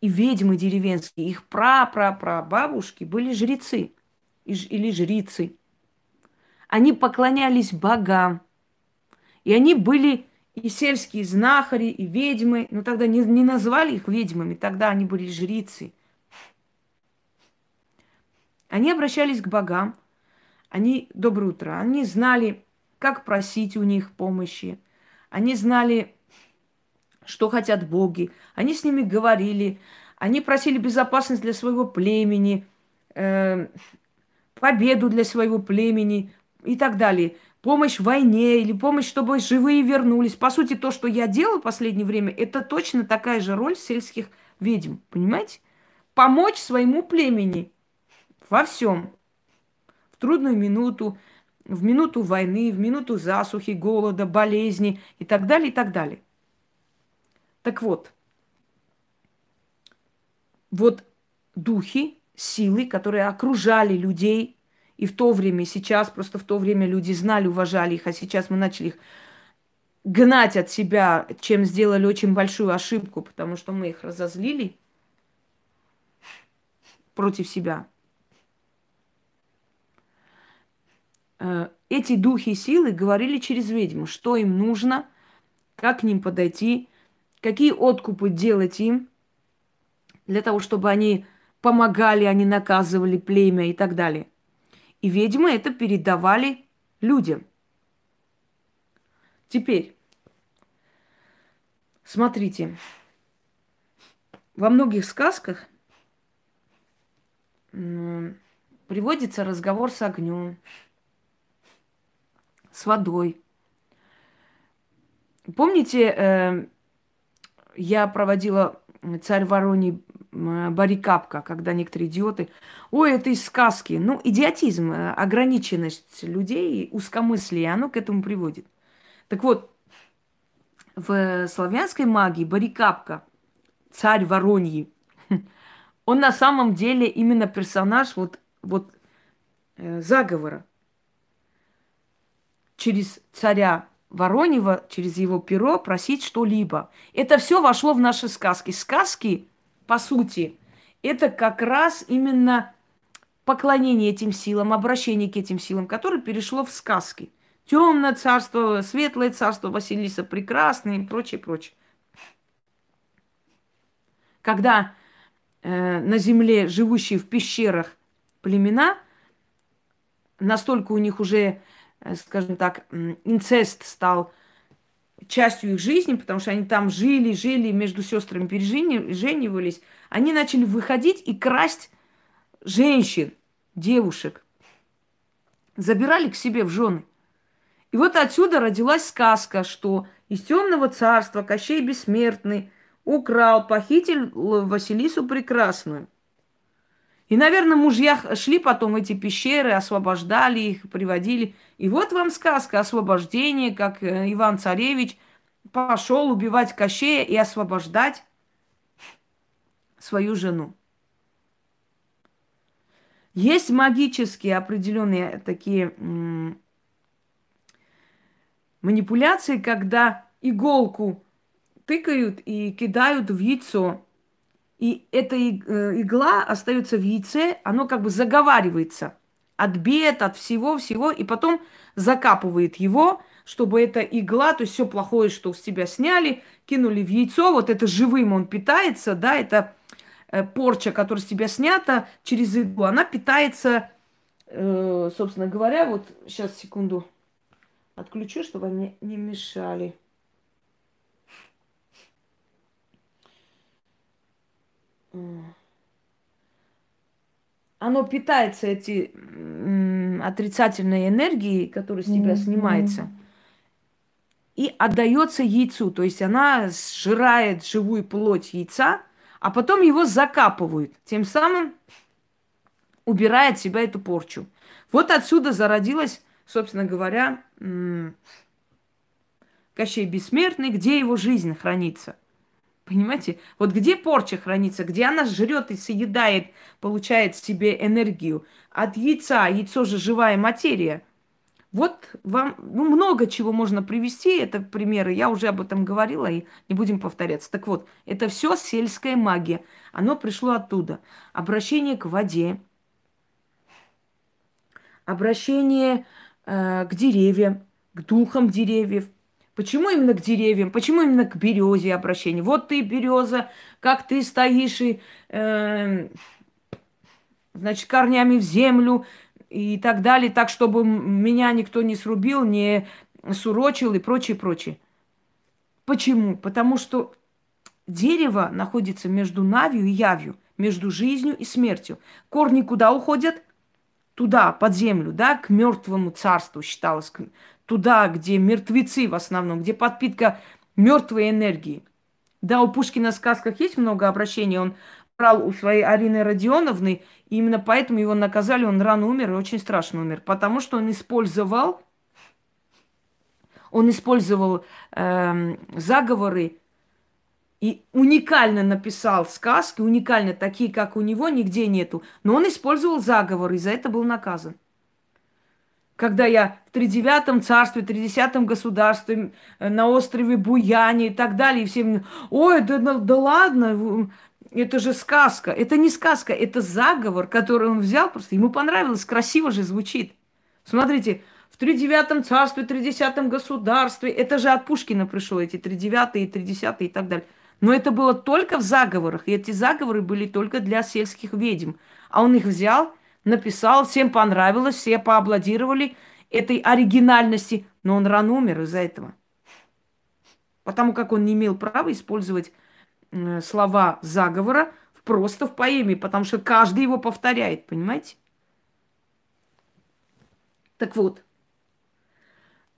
и ведьмы деревенские, их пра-пра-пра-бабушки были жрецы или жрицы. Они поклонялись богам. И они были и сельские знахари, и ведьмы. Но тогда не, не назвали их ведьмами, тогда они были жрицы. Они обращались к богам. Они, доброе утро, они знали, как просить у них помощи. Они знали, что хотят боги. Они с ними говорили, они просили безопасность для своего племени, э, победу для своего племени и так далее. Помощь в войне или помощь, чтобы живые вернулись. По сути, то, что я делаю в последнее время, это точно такая же роль сельских ведьм. Понимаете? Помочь своему племени во всем. В трудную минуту, в минуту войны, в минуту засухи, голода, болезни и так далее, и так далее. Так вот, вот духи, силы, которые окружали людей, и в то время, и сейчас, просто в то время люди знали, уважали их, а сейчас мы начали их гнать от себя, чем сделали очень большую ошибку, потому что мы их разозлили против себя. Э, эти духи силы говорили через ведьму, что им нужно, как к ним подойти, какие откупы делать им, для того, чтобы они помогали, они наказывали племя и так далее. И ведьмы это передавали людям. Теперь, смотрите, во многих сказках приводится разговор с огнем, с водой. Помните, э, я проводила царь Вороний барикапка, когда некоторые идиоты, ой, это из сказки. Ну, идиотизм, э, ограниченность людей, узкомыслие, оно к этому приводит. Так вот, в славянской магии барикапка, царь Вороньи, он на самом деле именно персонаж вот, вот э, заговора. Через царя Воронева, через его перо просить что-либо. Это все вошло в наши сказки. Сказки по сути, это как раз именно поклонение этим силам, обращение к этим силам, которое перешло в сказки. темное царство, светлое царство Василиса прекрасное и прочее, прочее. Когда э, на земле живущие в пещерах племена, настолько у них уже, скажем так, инцест стал частью их жизни, потому что они там жили, жили, между сестрами переженивались, они начали выходить и красть женщин, девушек. Забирали к себе в жены. И вот отсюда родилась сказка, что из темного царства Кощей Бессмертный украл, похитил Василису Прекрасную. И, наверное, мужья шли потом в эти пещеры, освобождали их, приводили. И вот вам сказка освобождения, как э, Иван Царевич пошел убивать Кощея и освобождать свою жену. Есть магические определенные такие манипуляции, когда иголку тыкают и кидают в яйцо. И эта э, игла остается в яйце, оно как бы заговаривается от бед, от всего-всего, и потом закапывает его, чтобы эта игла, то есть все плохое, что с тебя сняли, кинули в яйцо, вот это живым он питается, да, это э, порча, которая с тебя снята через иглу, она питается, э, собственно говоря, вот сейчас секунду отключу, чтобы они не мешали. Оно питается эти отрицательной энергией, которая с тебя mm-hmm. снимается, и отдается яйцу. То есть она сжирает живую плоть яйца, а потом его закапывают. Тем самым убирает от себя эту порчу. Вот отсюда зародилась, собственно говоря, Кощей Бессмертный, где его жизнь хранится. Понимаете? Вот где порча хранится, где она жрет и съедает, получает себе энергию. От яйца, яйцо же живая материя. Вот вам ну, много чего можно привести, это примеры, я уже об этом говорила и не будем повторяться. Так вот, это все сельская магия, оно пришло оттуда. Обращение к воде, обращение э, к деревьям, к духам деревьев – Почему именно к деревьям? Почему именно к березе обращение? Вот ты, береза, как ты стоишь и, э, значит, корнями в землю и так далее, так, чтобы меня никто не срубил, не сурочил и прочее, прочее. Почему? Потому что дерево находится между навью и явью, между жизнью и смертью. Корни куда уходят? Туда, под землю, да, к мертвому царству считалось, туда, где мертвецы в основном, где подпитка мертвой энергии. Да, у Пушкина в сказках есть много обращений. Он брал у своей Арины Родионовны, и именно поэтому его наказали, он рано умер и очень страшно умер, потому что он использовал, он использовал э, заговоры и уникально написал сказки, уникально такие, как у него, нигде нету. Но он использовал заговоры, и за это был наказан когда я в тридевятом царстве, тридесятом государстве, э, на острове Буяне и так далее, и все ой, да, да, да ладно, это же сказка. Это не сказка, это заговор, который он взял, просто ему понравилось, красиво же звучит. Смотрите, в тридевятом царстве, тридесятом государстве, это же от Пушкина пришло, эти тридевятые, тридесятые и так далее. Но это было только в заговорах, и эти заговоры были только для сельских ведьм. А он их взял написал, всем понравилось, все поаплодировали этой оригинальности, но он рано умер из-за этого. Потому как он не имел права использовать слова заговора просто в поэме, потому что каждый его повторяет, понимаете? Так вот,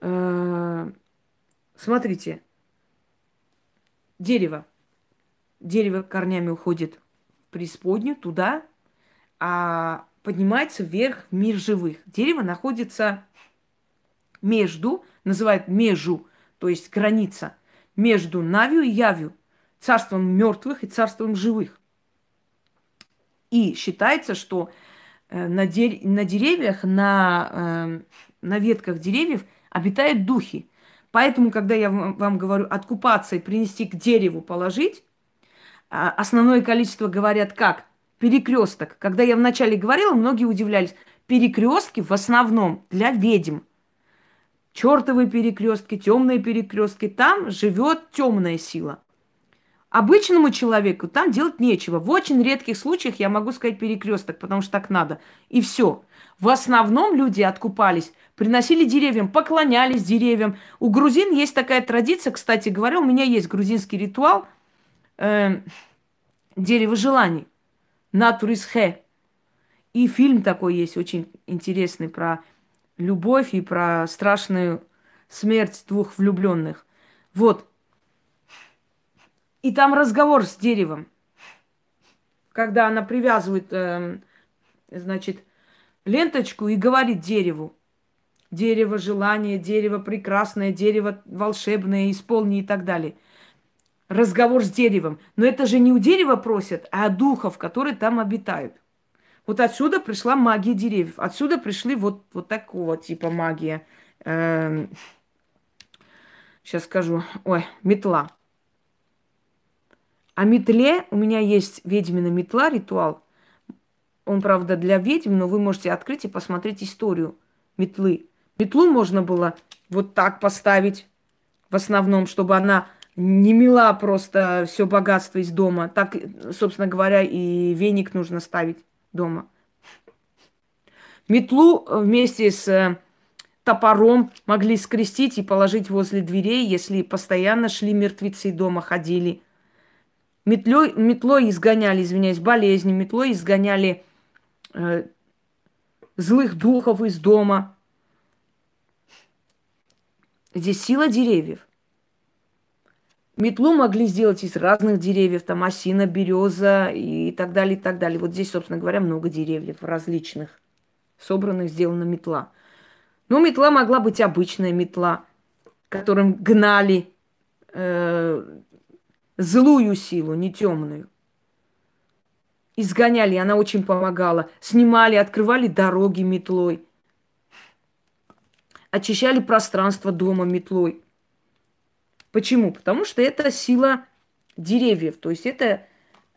э, смотрите, дерево. Дерево корнями уходит в преисподнюю, туда, а поднимается вверх в мир живых. Дерево находится между, называют межу, то есть граница, между Навью и Явью, царством мертвых и царством живых. И считается, что э, на, дер... на деревьях, на, э, на ветках деревьев обитают духи. Поэтому, когда я вам говорю откупаться и принести к дереву положить, а, основное количество говорят как? Перекресток. Когда я вначале говорила, многие удивлялись. Перекрестки в основном для ведьм. чертовые перекрестки, темные перекрестки. Там живет темная сила. Обычному человеку там делать нечего. В очень редких случаях я могу сказать перекресток, потому что так надо. И все. В основном люди откупались, приносили деревьям, поклонялись деревьям. У грузин есть такая традиция, кстати говоря, у меня есть грузинский ритуал э, дерево желаний. Натурис хэ. И фильм такой есть очень интересный про любовь и про страшную смерть двух влюбленных. Вот. И там разговор с деревом. Когда она привязывает, э, значит, ленточку и говорит дереву. Дерево желание, дерево прекрасное, дерево волшебное, исполни и так далее. Разговор с деревом. Но это же не у дерева просят, а духов, которые там обитают. Вот отсюда пришла магия деревьев. Отсюда пришли вот, вот такого типа магия. Эм, сейчас скажу. Ой, метла. А метле у меня есть ведьмина метла, ритуал. Он, правда, для ведьм, но вы можете открыть и посмотреть историю метлы. Метлу можно было вот так поставить в основном, чтобы она не мила просто все богатство из дома. Так, собственно говоря, и веник нужно ставить дома. Метлу вместе с э, топором могли скрестить и положить возле дверей, если постоянно шли мертвецы дома, ходили. Метлой, метлой изгоняли, извиняюсь, болезни, метлой изгоняли э, злых духов из дома. Здесь сила деревьев. Метлу могли сделать из разных деревьев, там осина, береза и так далее, и так далее. Вот здесь, собственно говоря, много деревьев различных, собранных, сделана метла. Но метла могла быть обычная метла, которым гнали э, злую силу, не темную. Изгоняли, она очень помогала. Снимали, открывали дороги метлой. Очищали пространство дома метлой. Почему? Потому что это сила деревьев, то есть это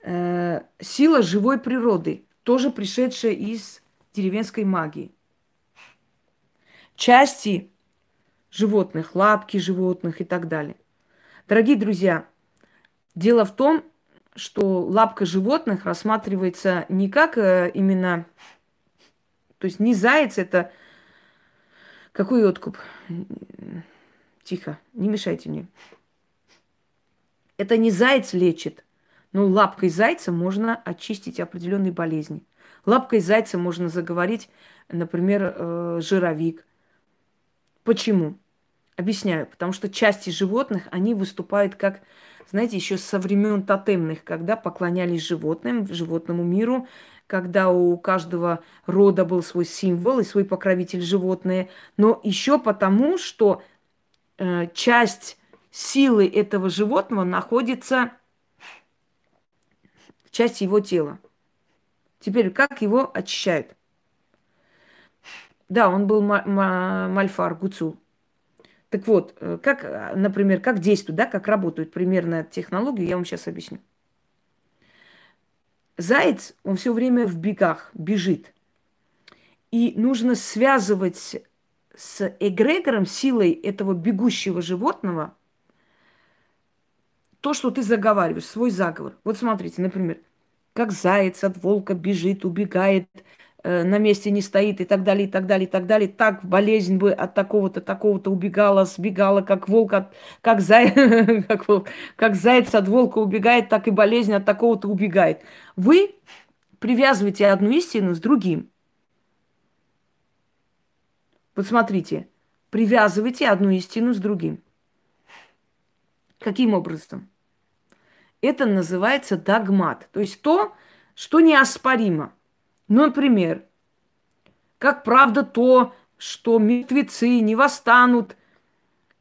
э, сила живой природы, тоже пришедшая из деревенской магии. Части животных, лапки животных и так далее. Дорогие друзья, дело в том, что лапка животных рассматривается не как э, именно, то есть не заяц, это какой откуп? Тихо, не мешайте мне. Это не заяц лечит, но лапкой зайца можно очистить определенные болезни. Лапкой зайца можно заговорить, например, э, жировик. Почему? Объясняю. Потому что части животных, они выступают как, знаете, еще со времен тотемных, когда поклонялись животным, животному миру, когда у каждого рода был свой символ и свой покровитель животное, но еще потому, что часть силы этого животного находится в части его тела. Теперь, как его очищают? Да, он был мальфар, гуцул. Так вот, э, как, например, как действует, да, как работают примерно технологию, я вам сейчас объясню. Заяц, он все время в бегах, бежит. И нужно связывать с эгрегором, силой этого бегущего животного, то, что ты заговариваешь, свой заговор. Вот смотрите, например, как заяц от волка бежит, убегает, э, на месте не стоит и так далее, и так далее, и так далее. Так болезнь бы от такого-то, такого-то убегала, сбегала, как волк от, как, зай, как, волк, как заяц от волка убегает, так и болезнь от такого-то убегает. Вы привязываете одну истину с другим. Вот смотрите, привязывайте одну истину с другим. Каким образом? Это называется догмат, то есть то, что неоспоримо. Ну, например, как правда то, что мертвецы не восстанут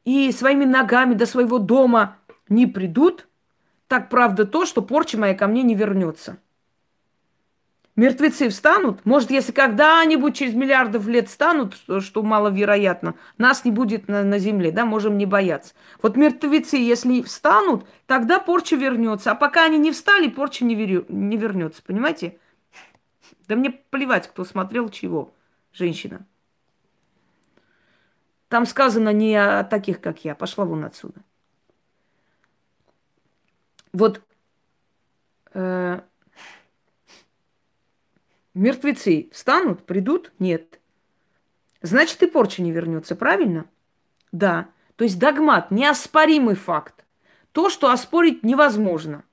и своими ногами до своего дома не придут, так правда то, что порча моя ко мне не вернется мертвецы встанут, может, если когда-нибудь через миллиардов лет станут, что, что маловероятно, нас не будет на, на земле, да, можем не бояться. Вот мертвецы, если встанут, тогда порча вернется. А пока они не встали, порча не, верю, не вернется, понимаете? Да мне плевать, кто смотрел чего, женщина. Там сказано не о таких, как я. Пошла вон отсюда. Вот э, мертвецы встанут, придут? Нет. Значит, и порча не вернется, правильно? Да. То есть догмат, неоспоримый факт. То, что оспорить невозможно.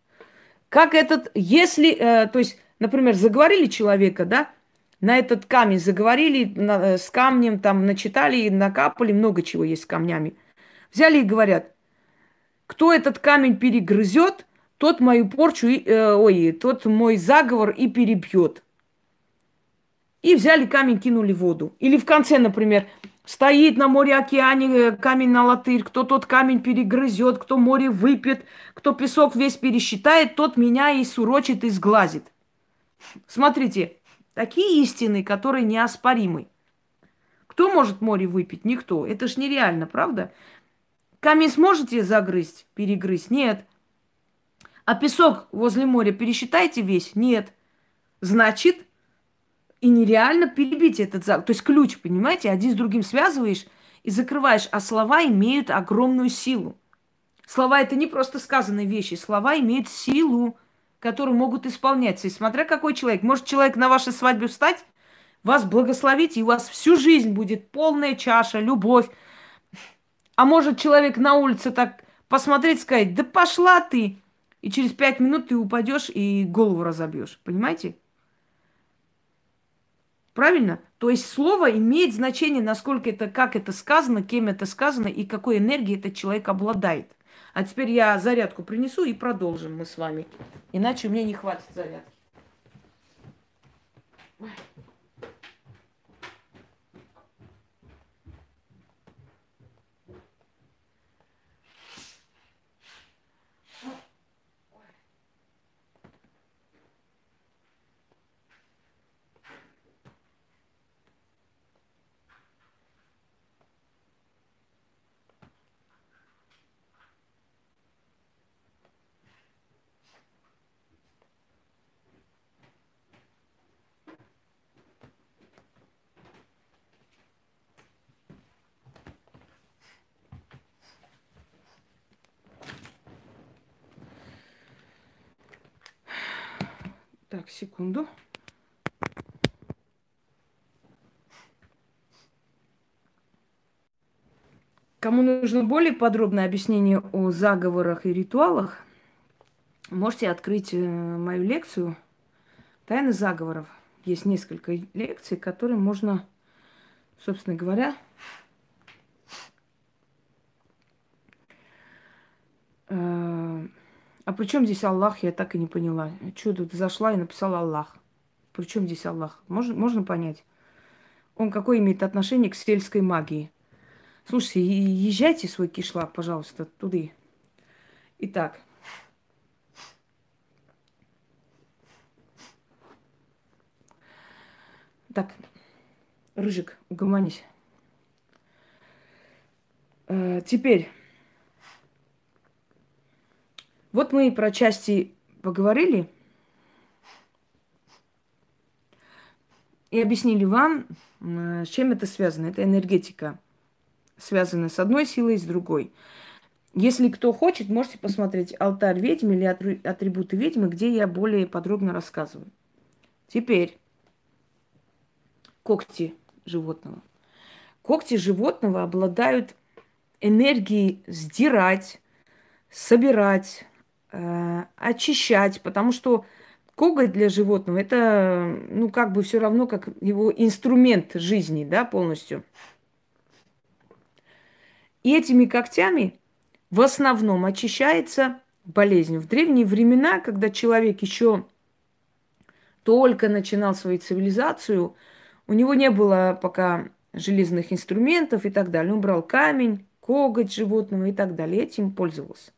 Как этот, если, э, то есть, например, заговорили человека, да, на этот камень заговорили, на, э, с камнем там начитали, накапали, много чего есть с камнями. Взяли и говорят, кто этот камень перегрызет, тот мою порчу, и, э, ой, тот мой заговор и перебьет. И взяли камень, кинули в воду. Или в конце, например, стоит на море-океане э, камень на латырь, кто тот камень перегрызет, кто море выпьет, кто песок весь пересчитает, тот меня и сурочит, и сглазит. Смотрите, такие истины, которые неоспоримы. Кто может море выпить? Никто. Это ж нереально, правда? Камень сможете загрызть, перегрызть? Нет. А песок возле моря пересчитайте весь? Нет. Значит, и нереально перебить этот заговор. То есть ключ, понимаете, один с другим связываешь и закрываешь. А слова имеют огромную силу. Слова это не просто сказанные вещи. Слова имеют силу, которую могут исполняться. И смотря какой человек. Может человек на вашей свадьбе встать, вас благословить, и у вас всю жизнь будет полная чаша, любовь. А может человек на улице так посмотреть, сказать, да пошла ты. И через пять минут ты упадешь и голову разобьешь. Понимаете? Правильно? То есть слово имеет значение, насколько это, как это сказано, кем это сказано и какой энергией этот человек обладает. А теперь я зарядку принесу и продолжим мы с вами. Иначе у меня не хватит зарядки. Так, секунду. Кому нужно более подробное объяснение о заговорах и ритуалах, можете открыть э, мою лекцию «Тайны заговоров». Есть несколько лекций, которые можно, собственно говоря, э, а при чем здесь Аллах, я так и не поняла. Что тут зашла и написала Аллах? При чем здесь Аллах? Можно, можно понять? Он какое имеет отношение к сельской магии? Слушайте, езжайте свой кишлак, пожалуйста, туда. Итак. Так, Рыжик, угомонись. Э, теперь вот мы и про части поговорили и объяснили вам, с чем это связано. Это энергетика, связана с одной силой и с другой. Если кто хочет, можете посмотреть алтарь ведьмы или атрибуты ведьмы, где я более подробно рассказываю. Теперь когти животного. Когти животного обладают энергией сдирать, собирать, э, очищать, потому что коготь для животного это, ну, как бы все равно, как его инструмент жизни, да, полностью. И этими когтями в основном очищается болезнь. В древние времена, когда человек еще только начинал свою цивилизацию, у него не было пока железных инструментов и так далее. Он брал камень, коготь животного и так далее, этим пользовался.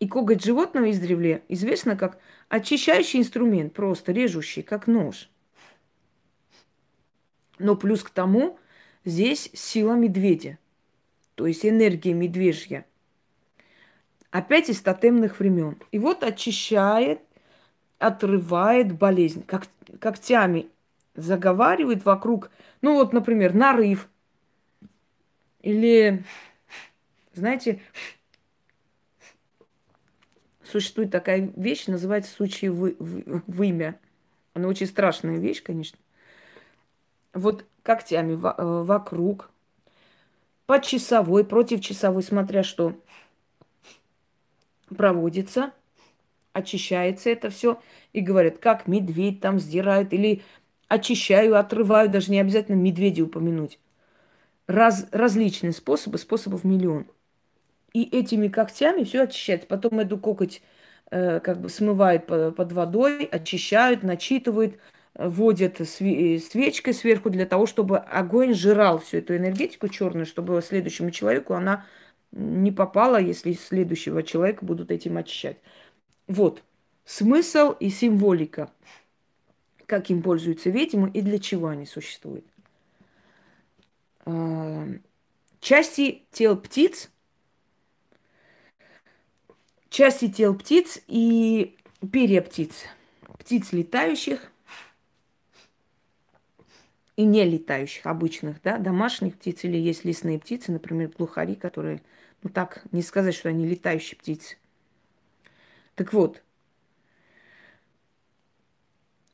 И коготь животного издревле известно как очищающий инструмент, просто режущий, как нож. Но плюс к тому здесь сила медведя, то есть энергия медвежья. Опять из тотемных времен. И вот очищает, отрывает болезнь, как, когтями заговаривает вокруг, ну вот, например, нарыв. Или, знаете, существует такая вещь, называется случай вы, вы, вымя. Она очень страшная вещь, конечно. Вот когтями э, вокруг, по часовой, против часовой, смотря что, проводится, очищается это все. И говорят, как медведь там сдирают, или очищаю, отрываю, даже не обязательно медведя упомянуть. Раз, различные способы, способов миллион. И этими когтями все очищается. Потом эту кокоть э, как бы смывают под водой, очищают, начитывают, вводят свечкой сверху для того, чтобы огонь жрал всю эту энергетику черную, чтобы следующему человеку она не попала, если следующего человека будут этим очищать. Вот смысл и символика, как им пользуются ведьмы и для чего они существуют. А, части тел птиц, части тел птиц и перья птиц, птиц летающих и не летающих, обычных, да, домашних птиц или есть лесные птицы, например, глухари, которые, ну так, не сказать, что они летающие птицы. Так вот,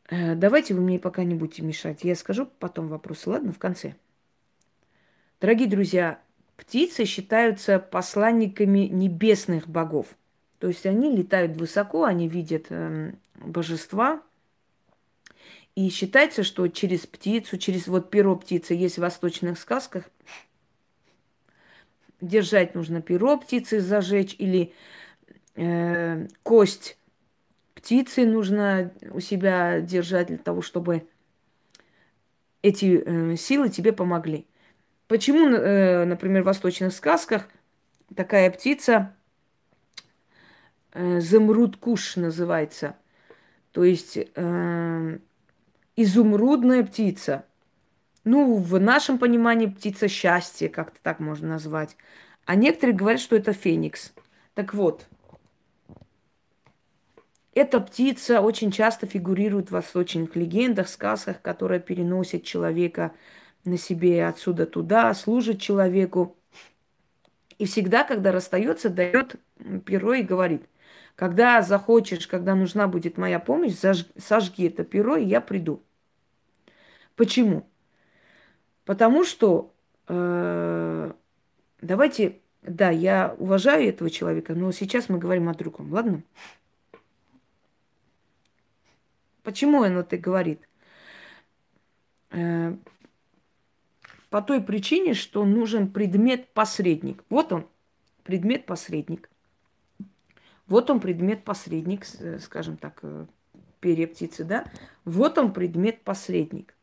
э, давайте вы мне пока не будете мешать. Я скажу потом вопросы, ладно, в конце. Дорогие друзья, птицы считаются посланниками небесных богов. То есть они летают высоко, они видят э, божества. И считается, что через птицу, через вот перо птицы есть в восточных сказках. Держать нужно перо птицы зажечь или э, кость птицы нужно у себя держать для того, чтобы эти э, силы тебе помогли. Почему, э, например, в восточных сказках такая птица э, называется, то есть э, изумрудная птица. Ну, в нашем понимании птица счастья, как-то так можно назвать. А некоторые говорят, что это феникс. Так вот, эта птица очень часто фигурирует в восточных легендах, сказках, которые переносят человека на себе отсюда туда, служит человеку. И всегда, когда расстается, дает перо и говорит, когда захочешь, когда нужна будет моя помощь, заж, сожги это перо, и я приду. Почему? Потому что э, давайте, да, я уважаю этого человека, но сейчас мы говорим о другом, ладно? Почему он это говорит? Э, по той причине, что нужен предмет-посредник. Вот он, предмет-посредник. Вот он предмет-посредник, э, скажем так, э, перья птицы, да? Вот он предмет-посредник.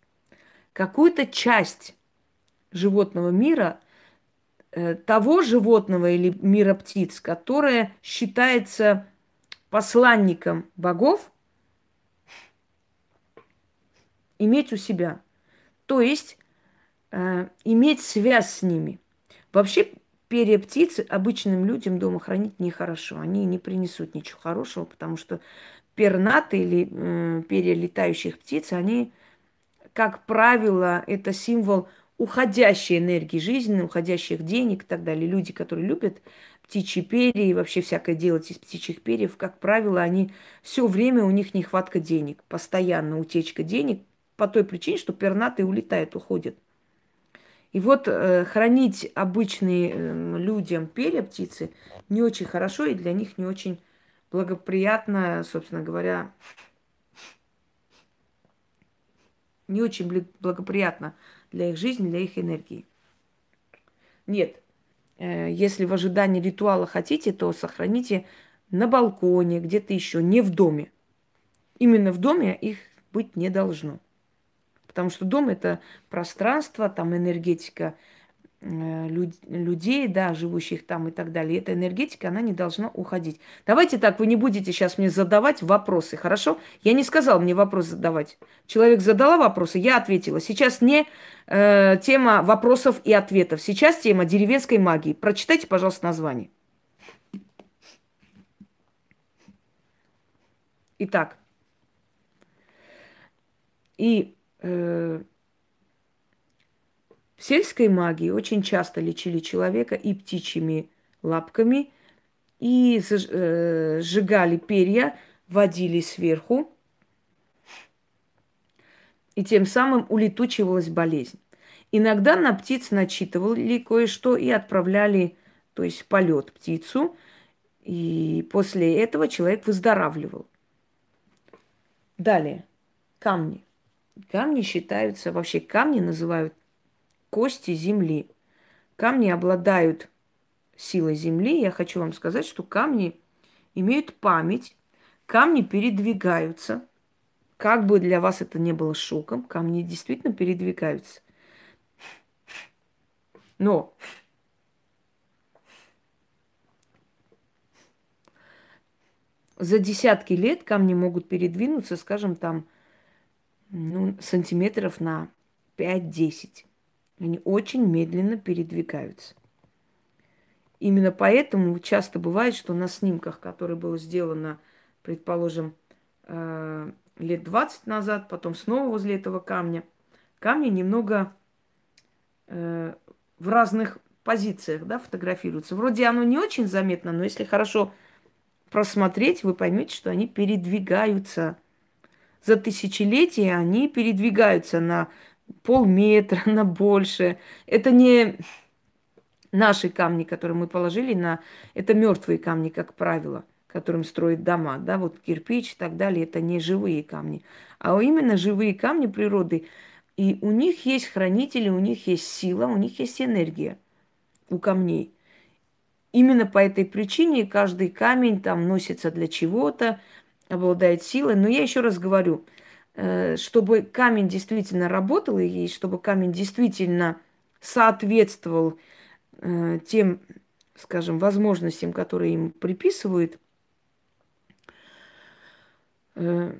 Какую-то часть животного мира, того животного или мира птиц, которое считается посланником богов, иметь у себя. То есть э, иметь связь с ними. Вообще перья птицы обычным людям дома хранить нехорошо. Они не принесут ничего хорошего, потому что пернаты или э, перья летающих птиц, они, как правило, это символ уходящей энергии жизни, уходящих денег и так далее. Люди, которые любят птичьи перья и вообще всякое делать из птичьих перьев, как правило, они все время у них нехватка денег, постоянно утечка денег, по той причине, что пернатый улетает, уходит. И вот э, хранить обычные э, людям перья птицы не очень хорошо и для них не очень благоприятно, собственно говоря, не очень благоприятно для их жизни, для их энергии. Нет, э, если в ожидании ритуала хотите, то сохраните на балконе, где-то еще, не в доме. Именно в доме их быть не должно. Потому что дом это пространство, там энергетика э, людей, да, живущих там и так далее. Эта энергетика, она не должна уходить. Давайте так, вы не будете сейчас мне задавать вопросы, хорошо? Я не сказал мне вопрос задавать. Человек задала вопросы, я ответила. Сейчас не э, тема вопросов и ответов. Сейчас тема деревенской магии. Прочитайте, пожалуйста, название. Итак. И В сельской магии очень часто лечили человека и птичьими лапками, и э, сжигали перья, водили сверху, и тем самым улетучивалась болезнь. Иногда на птиц начитывали кое-что и отправляли, то есть полет птицу, и после этого человек выздоравливал. Далее. Камни. Камни считаются, вообще камни называют кости земли. Камни обладают силой земли. Я хочу вам сказать, что камни имеют память, камни передвигаются. Как бы для вас это не было шоком, камни действительно передвигаются. Но за десятки лет камни могут передвинуться, скажем, там, ну, сантиметров на 5-10. Они очень медленно передвигаются. Именно поэтому часто бывает, что на снимках, которые было сделано, предположим, э, лет 20 назад, потом снова возле этого камня, камни немного э, в разных позициях да, фотографируются. Вроде оно не очень заметно, но если хорошо просмотреть, вы поймете, что они передвигаются. За тысячелетия они передвигаются на полметра, на больше. Это не наши камни, которые мы положили на... Это мертвые камни, как правило, которым строят дома. Да, вот кирпич и так далее, это не живые камни. А именно живые камни природы. И у них есть хранители, у них есть сила, у них есть энергия у камней. Именно по этой причине каждый камень там носится для чего-то, обладает силой. Но я еще раз говорю, э, чтобы камень действительно работал и чтобы камень действительно соответствовал э, тем, скажем, возможностям, которые им приписывают, э,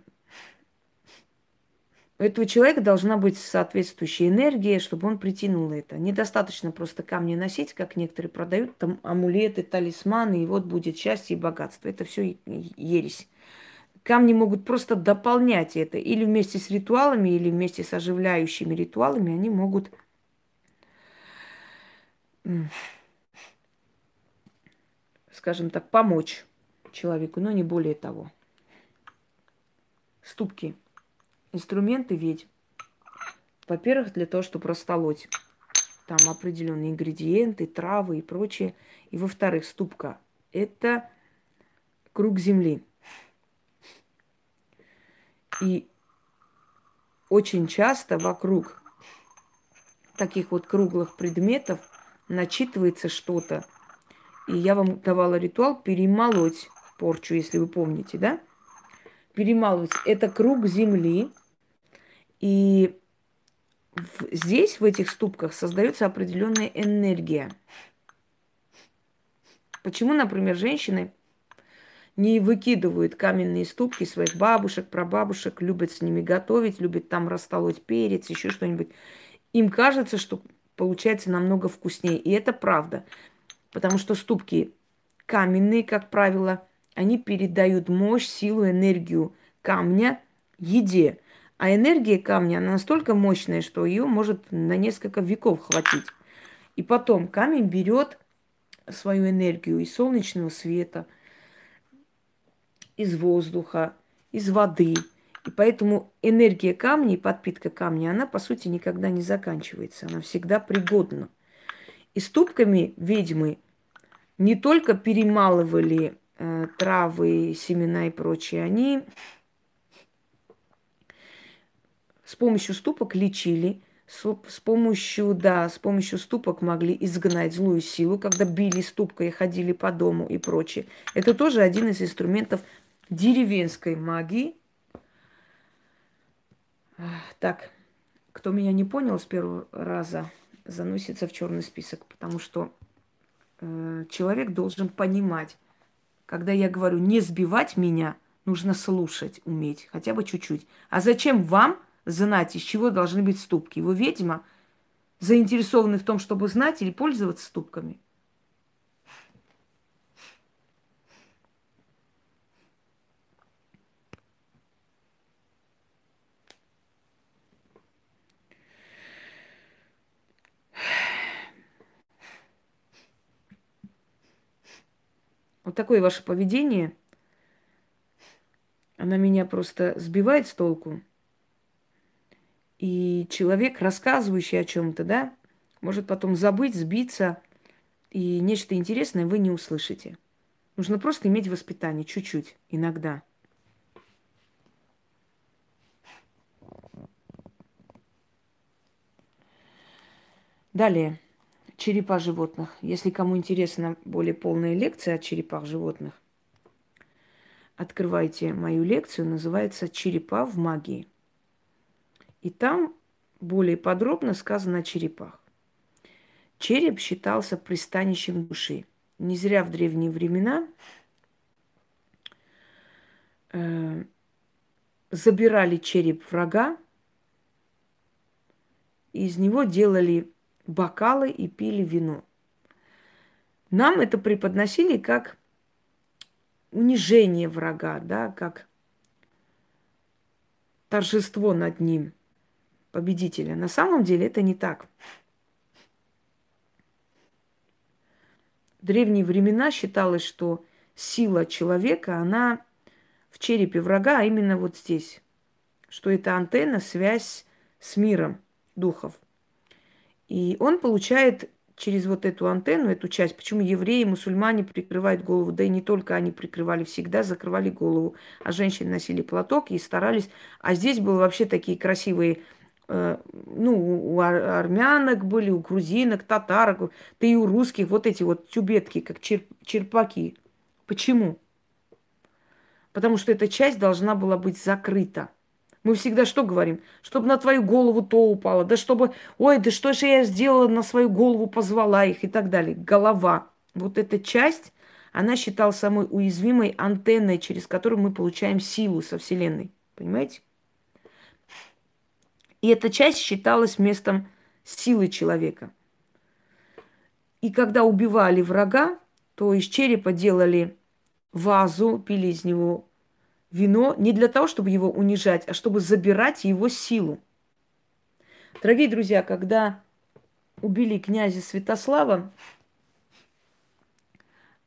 у этого человека должна быть соответствующая энергия, чтобы он притянул это. Недостаточно просто камни носить, как некоторые продают, там амулеты, талисманы, и вот будет счастье и богатство. Это все ересь. Камни могут просто дополнять это. Или вместе с ритуалами, или вместе с оживляющими ритуалами они могут скажем так, помочь человеку, но не более того. Ступки – инструменты ведь, во-первых, для того, чтобы растолоть там определенные ингредиенты, травы и прочее. И во-вторых, ступка – это круг земли. И очень часто вокруг таких вот круглых предметов начитывается что-то. И я вам давала ритуал перемолоть порчу, если вы помните, да? Перемалывать. Это круг земли, и в, здесь, в этих ступках, создается определенная энергия. Почему, например, женщины не выкидывают каменные ступки своих бабушек, прабабушек, любят с ними готовить, любят там растолоть перец, еще что-нибудь. Им кажется, что получается намного вкуснее. И это правда. Потому что ступки каменные, как правило, они передают мощь, силу, энергию камня еде. А энергия камня, она настолько мощная, что ее может на несколько веков хватить. И потом камень берет свою энергию из солнечного света, из воздуха, из воды. И поэтому энергия камня и подпитка камня, она, по сути, никогда не заканчивается. Она всегда пригодна. И ступками ведьмы не только перемалывали э, травы, семена и прочее, они с помощью ступок лечили, с помощью, да, с помощью ступок могли изгнать злую силу, когда били ступкой ходили по дому и прочее. Это тоже один из инструментов деревенской магии. Так, кто меня не понял с первого раза, заносится в черный список, потому что э, человек должен понимать, когда я говорю не сбивать меня, нужно слушать, уметь, хотя бы чуть-чуть. А зачем вам знать, из чего должны быть ступки. Вы ведьма, заинтересованы в том, чтобы знать или пользоваться ступками. Вот такое ваше поведение, она меня просто сбивает с толку. И человек, рассказывающий о чем-то, да, может потом забыть, сбиться, и нечто интересное вы не услышите. Нужно просто иметь воспитание, чуть-чуть, иногда. Далее. Черепа животных. Если кому интересна более полная лекция о черепах животных, открывайте мою лекцию, называется «Черепа в магии». И там более подробно сказано о черепах. Череп считался пристанищем души. Не зря в древние времена э, забирали череп врага, и из него делали бокалы и пили вино. Нам это преподносили как унижение врага, да, как торжество над ним, победителя. На самом деле это не так. В древние времена считалось, что сила человека, она в черепе врага, а именно вот здесь. Что это антенна, связь с миром духов. И он получает через вот эту антенну, эту часть, почему евреи, мусульмане прикрывают голову, да и не только они прикрывали, всегда закрывали голову, а женщины носили платок и старались, а здесь были вообще такие красивые Э, ну, у армянок были, у грузинок, татарок, да и у русских вот эти вот тюбетки, как черп, черпаки. Почему? Потому что эта часть должна была быть закрыта. Мы всегда что говорим? Чтобы на твою голову то упало, да чтобы, ой, да что же я сделала, на свою голову позвала их и так далее. Голова. Вот эта часть, она считалась самой уязвимой антенной, через которую мы получаем силу со Вселенной. Понимаете? И эта часть считалась местом силы человека. И когда убивали врага, то из черепа делали вазу, пили из него вино не для того, чтобы его унижать, а чтобы забирать его силу. Дорогие друзья, когда убили князя Святослава,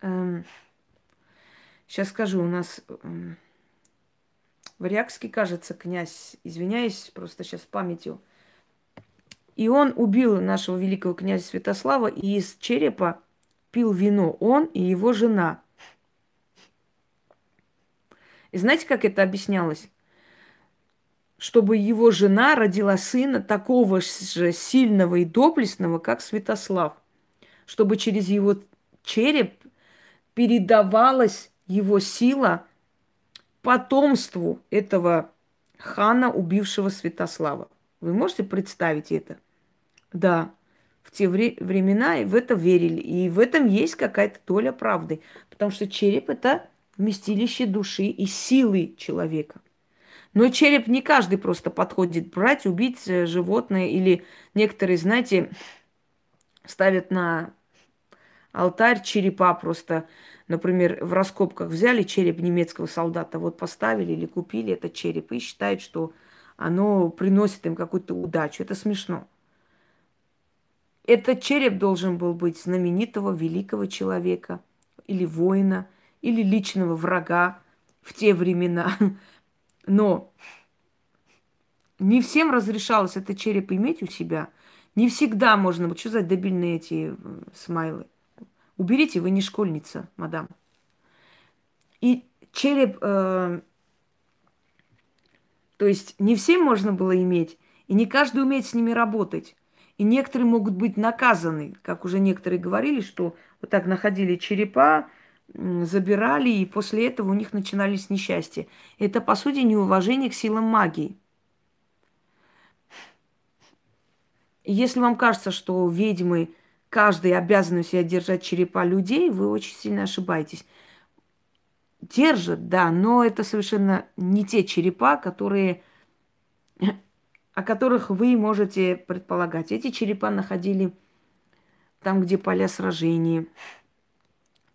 эм, сейчас скажу, у нас эм, Варягский, кажется, князь, извиняюсь, просто сейчас памятью. И он убил нашего великого князя Святослава и из черепа пил вино он и его жена. И знаете, как это объяснялось? Чтобы его жена родила сына такого же сильного и доблестного, как Святослав. Чтобы через его череп передавалась его сила – потомству этого хана, убившего Святослава. Вы можете представить это? Да, в те вре- времена в это верили. И в этом есть какая-то доля правды. Потому что череп – это вместилище души и силы человека. Но череп не каждый просто подходит брать, убить э, животное. Или некоторые, знаете, ставят на алтарь черепа просто например, в раскопках взяли череп немецкого солдата, вот поставили или купили этот череп и считают, что оно приносит им какую-то удачу. Это смешно. Этот череп должен был быть знаменитого великого человека или воина, или личного врага в те времена. Но не всем разрешалось этот череп иметь у себя. Не всегда можно... Что за дебильные эти э, смайлы? Уберите, вы не школьница, мадам. И череп, э, то есть не всем можно было иметь, и не каждый умеет с ними работать. И некоторые могут быть наказаны, как уже некоторые говорили, что вот так находили черепа, забирали, и после этого у них начинались несчастья. Это, по сути, неуважение к силам магии. Если вам кажется, что ведьмы каждый обязан у себя держать черепа людей, вы очень сильно ошибаетесь. Держат, да, но это совершенно не те черепа, которые, о которых вы можете предполагать. Эти черепа находили там, где поля сражений.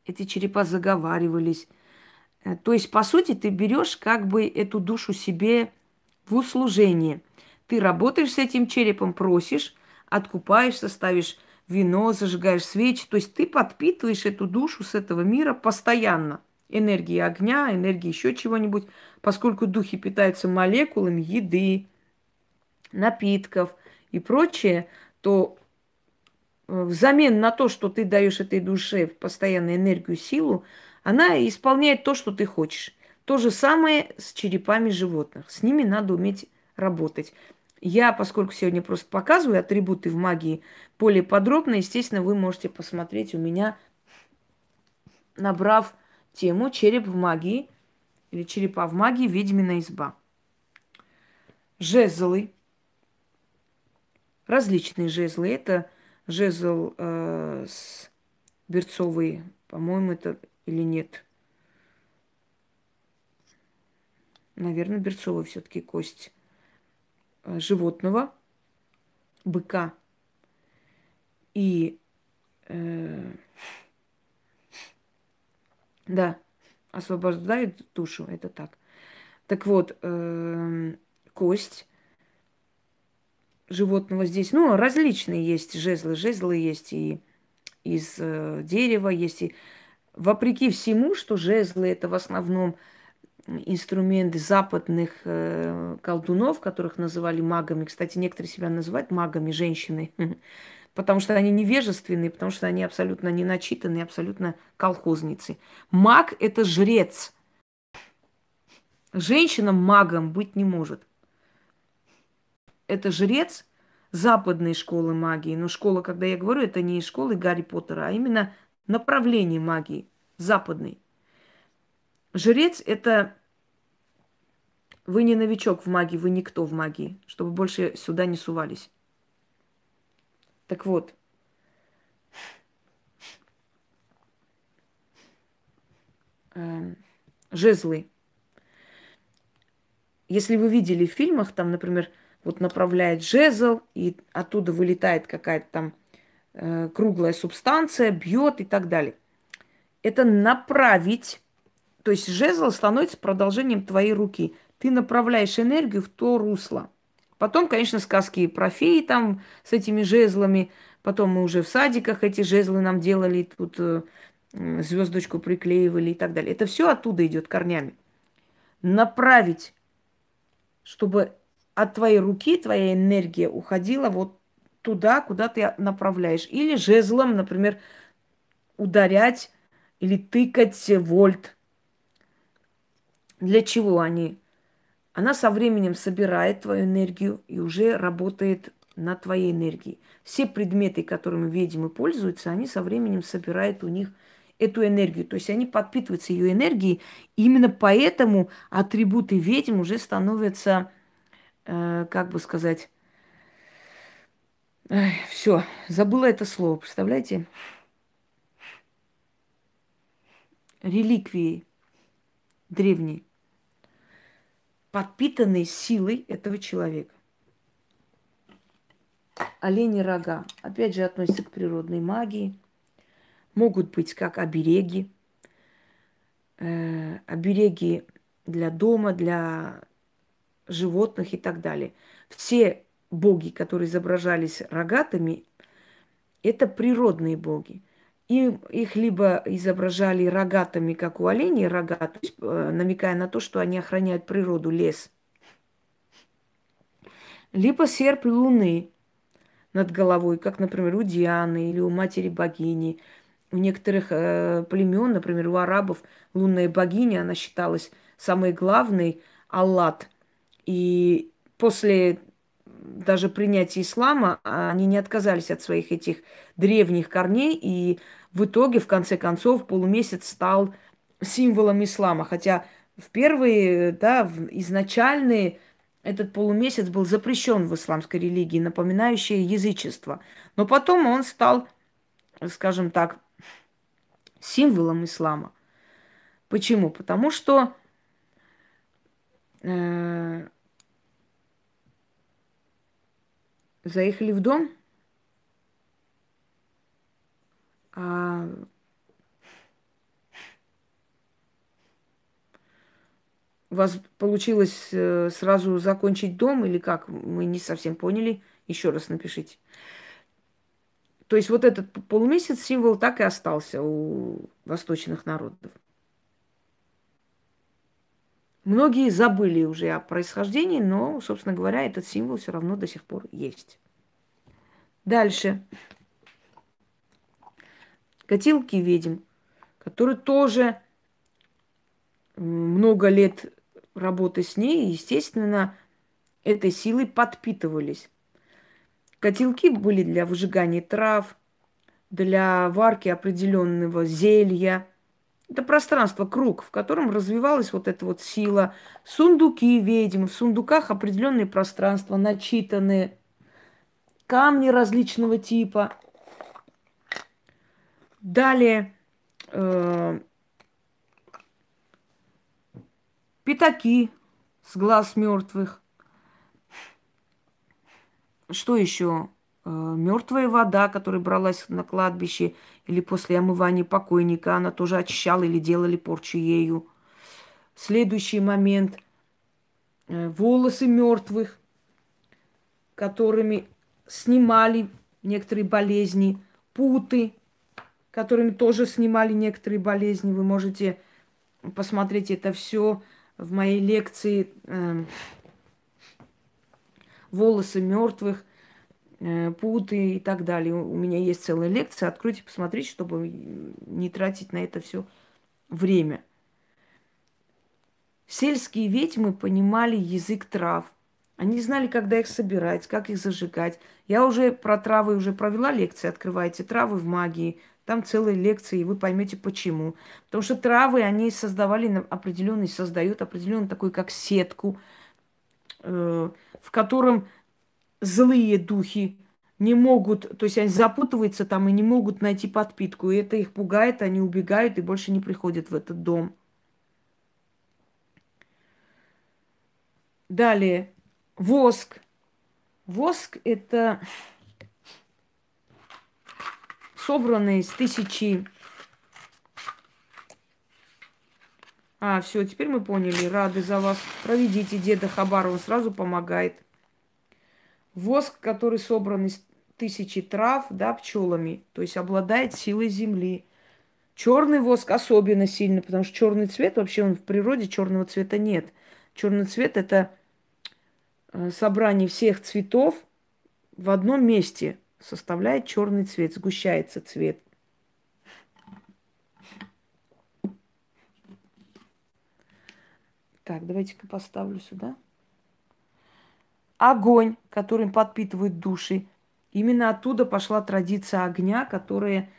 Эти черепа заговаривались. Э, то есть, по сути, ты берешь как бы эту душу себе в услужение. Ты работаешь с этим черепом, просишь, откупаешься, ставишь вино, зажигаешь свечи. То есть ты подпитываешь эту душу с этого мира постоянно. Энергии огня, энергии еще чего-нибудь. Поскольку духи питаются молекулами еды, напитков и прочее, то взамен на то, что ты даешь этой душе постоянную энергию, силу, она исполняет то, что ты хочешь. То же самое с черепами животных. С ними надо уметь работать. Я, поскольку сегодня просто показываю атрибуты в магии более подробно, естественно, вы можете посмотреть у меня, набрав тему «Череп в магии» или «Черепа в магии. Ведьмина изба». Жезлы. Различные жезлы. Это жезл э, с берцовый, по-моему, это или нет. Наверное, берцовый все-таки кость Э, животного, быка и э, да, освобождает душу, это так. Так вот, э, кость животного здесь, ну, различные есть жезлы. Жезлы есть и из э, дерева, есть и... Вопреки всему, что жезлы это в основном инструменты западных э, колдунов, которых называли магами. Кстати, некоторые себя называют магами женщины, потому что они невежественные, потому что они абсолютно не начитанные, абсолютно колхозницы. Маг – это жрец. Женщина магом быть не может. Это жрец западной школы магии. Но школа, когда я говорю, это не школы Гарри Поттера, а именно направление магии западной. Жрец – это вы не новичок в магии, вы никто в магии, чтобы больше сюда не сувались. Так вот, э, жезлы. Если вы видели в фильмах, там, например, вот направляет жезл, и оттуда вылетает какая-то там э, круглая субстанция, бьет и так далее. Это направить, то есть жезл становится продолжением твоей руки ты направляешь энергию в то русло. Потом, конечно, сказки про феи там с этими жезлами. Потом мы уже в садиках эти жезлы нам делали, тут э, звездочку приклеивали и так далее. Это все оттуда идет корнями. Направить, чтобы от твоей руки твоя энергия уходила вот туда, куда ты направляешь. Или жезлом, например, ударять или тыкать вольт. Для чего они? Она со временем собирает твою энергию и уже работает на твоей энергии. Все предметы, которыми ведьмы пользуются, они со временем собирают у них эту энергию. То есть они подпитываются ее энергией. И именно поэтому атрибуты ведьм уже становятся, как бы сказать, все, забыла это слово, представляете? Реликвии древние подпитанные силой этого человека. Олени рога, опять же, относятся к природной магии. Могут быть как обереги. Э, обереги для дома, для животных и так далее. Все боги, которые изображались рогатыми, это природные боги. И их либо изображали рогатыми, как у оленей рога, э, намекая на то, что они охраняют природу, лес. Либо серп луны над головой, как, например, у Дианы или у матери богини. У некоторых э, племен, например, у арабов лунная богиня, она считалась самой главной, Аллат. И после даже принятия ислама они не отказались от своих этих древних корней и в итоге, в конце концов, полумесяц стал символом ислама. Хотя в первые, да, в изначальные этот полумесяц был запрещен в исламской религии, напоминающее язычество. Но потом он стал, скажем так, символом ислама. Почему? Потому что заехали в дом, а, у вас получилось э, сразу закончить дом или как? Мы не совсем поняли. Еще раз напишите. То есть вот этот полумесяц символ так и остался у восточных народов. Многие забыли уже о происхождении, но, собственно говоря, этот символ все равно до сих пор есть. Дальше. Котилки ведьм, которые тоже много лет работы с ней, естественно, этой силой подпитывались. Котелки были для выжигания трав, для варки определенного зелья. Это пространство, круг, в котором развивалась вот эта вот сила. Сундуки ведьм, в сундуках определенные пространства, начитанные, камни различного типа. Далее э, пятаки с глаз мертвых. Что еще? Э, Мертвая вода, которая бралась на кладбище или после омывания покойника, она тоже очищала или делали порчу ею. Следующий момент. Э, волосы мертвых, которыми снимали некоторые болезни, путы, которыми тоже снимали некоторые болезни. Вы можете посмотреть это все в моей лекции э, волосы мертвых, путы и так далее. У меня есть целая лекция. Откройте, посмотрите, чтобы не тратить на это все время. Сельские ведьмы понимали язык трав. Они знали, когда их собирать, как их зажигать. Я уже про травы уже провела лекции. Открывайте травы в магии. Там целые лекции, и вы поймете почему. Потому что травы, они создавали определенный, создают определенную такую, как сетку, э, в котором злые духи не могут, то есть они запутываются там и не могут найти подпитку. И это их пугает, они убегают и больше не приходят в этот дом. Далее, воск. Воск – это собранный из тысячи... А, все, теперь мы поняли. Рады за вас. Проведите деда Хабарова, сразу помогает. Воск, который собран из тысячи трав, да, пчелами, то есть обладает силой земли. Черный воск особенно сильный, потому что черный цвет, вообще он в природе черного цвета нет. Черный цвет это э, собрание всех цветов в одном месте составляет черный цвет, сгущается цвет. Так, давайте-ка поставлю сюда огонь, которым подпитывают души. Именно оттуда пошла традиция огня, которая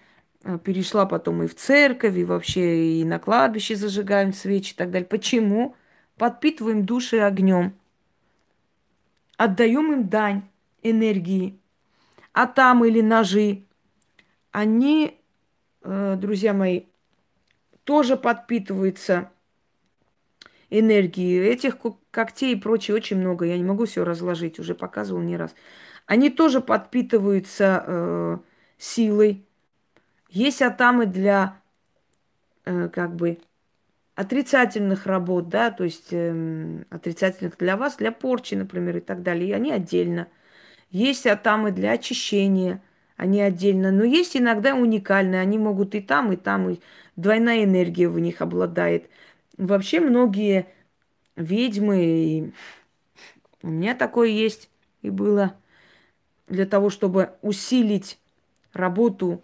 э, перешла потом и в церковь, и вообще и на кладбище зажигаем свечи и так далее. Почему? Подпитываем души огнем. Отдаем им дань энергии. А там или ножи, они, э, друзья мои, тоже подпитываются энергии. Этих когтей и прочее очень много. Я не могу все разложить, уже показывал не раз. Они тоже подпитываются э, силой. Есть атамы для э, как бы отрицательных работ, да, то есть э, отрицательных для вас, для порчи, например, и так далее. И они отдельно. Есть атамы для очищения, они отдельно. Но есть иногда уникальные, они могут и там, и там, и двойная энергия в них обладает. Вообще многие ведьмы, и у меня такое есть и было, для того, чтобы усилить работу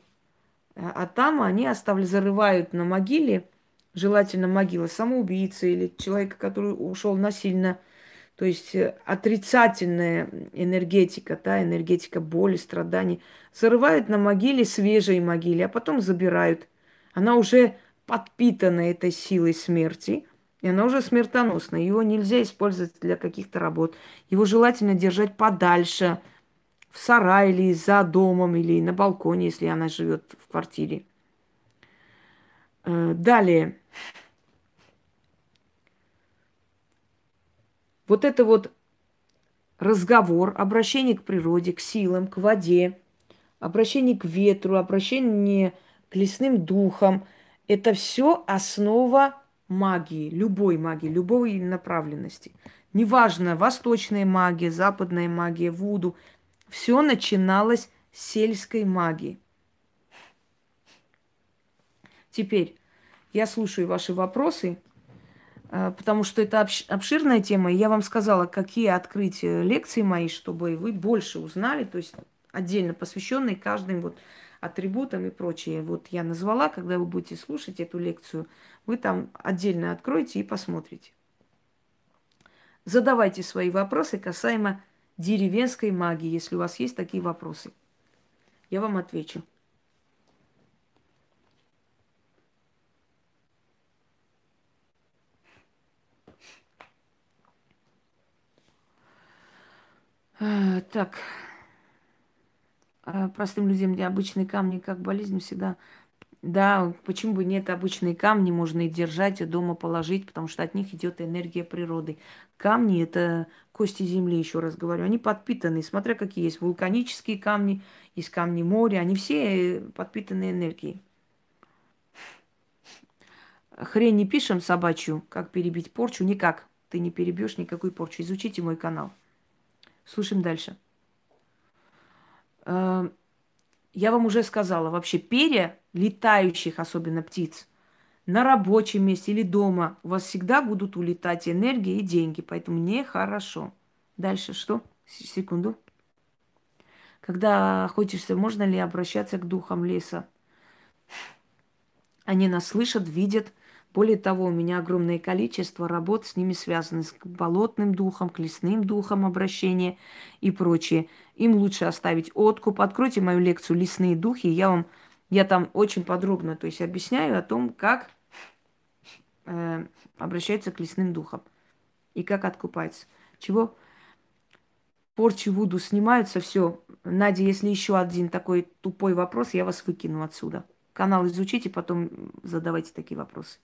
а там они оставили, зарывают на могиле, желательно могила самоубийцы или человека, который ушел насильно. То есть э, отрицательная энергетика, да, энергетика боли, страданий, зарывают на могиле свежей могиле, а потом забирают. Она уже подпитана этой силой смерти, и она уже смертоносна. Его нельзя использовать для каких-то работ. Его желательно держать подальше, в сарае или за домом, или на балконе, если она живет в квартире. Э, далее. Вот это вот разговор, обращение к природе, к силам, к воде, обращение к ветру, обращение к лесным духам – это все основа магии, любой магии, любой направленности. Неважно, восточная магия, западная магия, вуду. Все начиналось сельской магии. Теперь я слушаю ваши вопросы, э, потому что это обширная тема. И я вам сказала, какие открыть лекции мои, чтобы вы больше узнали, то есть отдельно посвященные каждым вот атрибутам и прочее. Вот я назвала, когда вы будете слушать эту лекцию, вы там отдельно откроете и посмотрите. Задавайте свои вопросы касаемо деревенской магии, если у вас есть такие вопросы. Я вам отвечу. Так. А простым людям необычные камни как болезнь всегда да, почему бы нет, обычные камни можно и держать, и дома положить, потому что от них идет энергия природы. Камни – это кости земли, еще раз говорю. Они подпитаны, смотря какие есть вулканические камни, есть камни моря, они все подпитаны энергией. Хрень не пишем собачью, как перебить порчу, никак. Ты не перебьешь никакую порчу. Изучите мой канал. Слушаем дальше. Э, я вам уже сказала, вообще перья летающих, особенно птиц, на рабочем месте или дома у вас всегда будут улетать энергия и деньги, поэтому нехорошо. Дальше что? Секунду. Когда охотишься, можно ли обращаться к духам леса? Они нас слышат, видят. Более того, у меня огромное количество работ с ними связаны, с болотным духом, к лесным духом обращения и прочее. Им лучше оставить откуп. Откройте мою лекцию «Лесные духи», я вам я там очень подробно, то есть объясняю о том, как э, обращается к лесным духам и как откупается. Чего? Порчи Вуду снимаются, все. Надя, если еще один такой тупой вопрос, я вас выкину отсюда. Канал изучите, потом задавайте такие вопросы.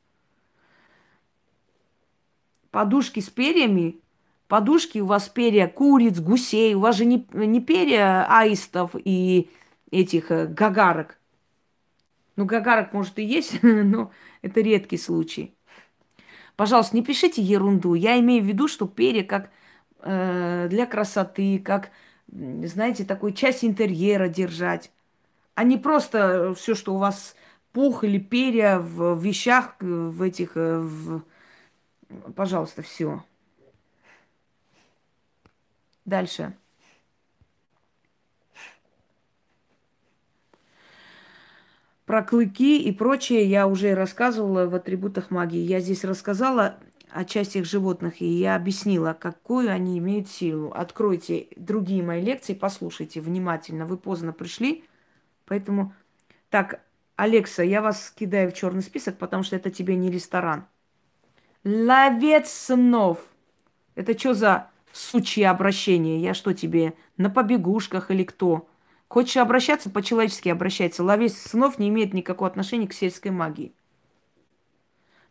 Подушки с перьями, подушки у вас перья куриц, гусей, у вас же не, не перья аистов и этих э, гагарок. Ну, гагарок, может, и есть, но это редкий случай. Пожалуйста, не пишите ерунду. Я имею в виду, что перья как э, для красоты, как, знаете, такой часть интерьера держать. А не просто все, что у вас пух или перья в вещах, в этих... Э, в... Пожалуйста, все. Дальше. Про клыки и прочее я уже рассказывала в атрибутах магии. Я здесь рассказала о частях животных, и я объяснила, какую они имеют силу. Откройте другие мои лекции, послушайте внимательно. Вы поздно пришли, поэтому... Так, Алекса, я вас кидаю в черный список, потому что это тебе не ресторан. Ловец снов. Это что за сучье обращение? Я что тебе, на побегушках или кто? Хочешь обращаться, по-человечески обращайся. Ловец снов не имеет никакого отношения к сельской магии.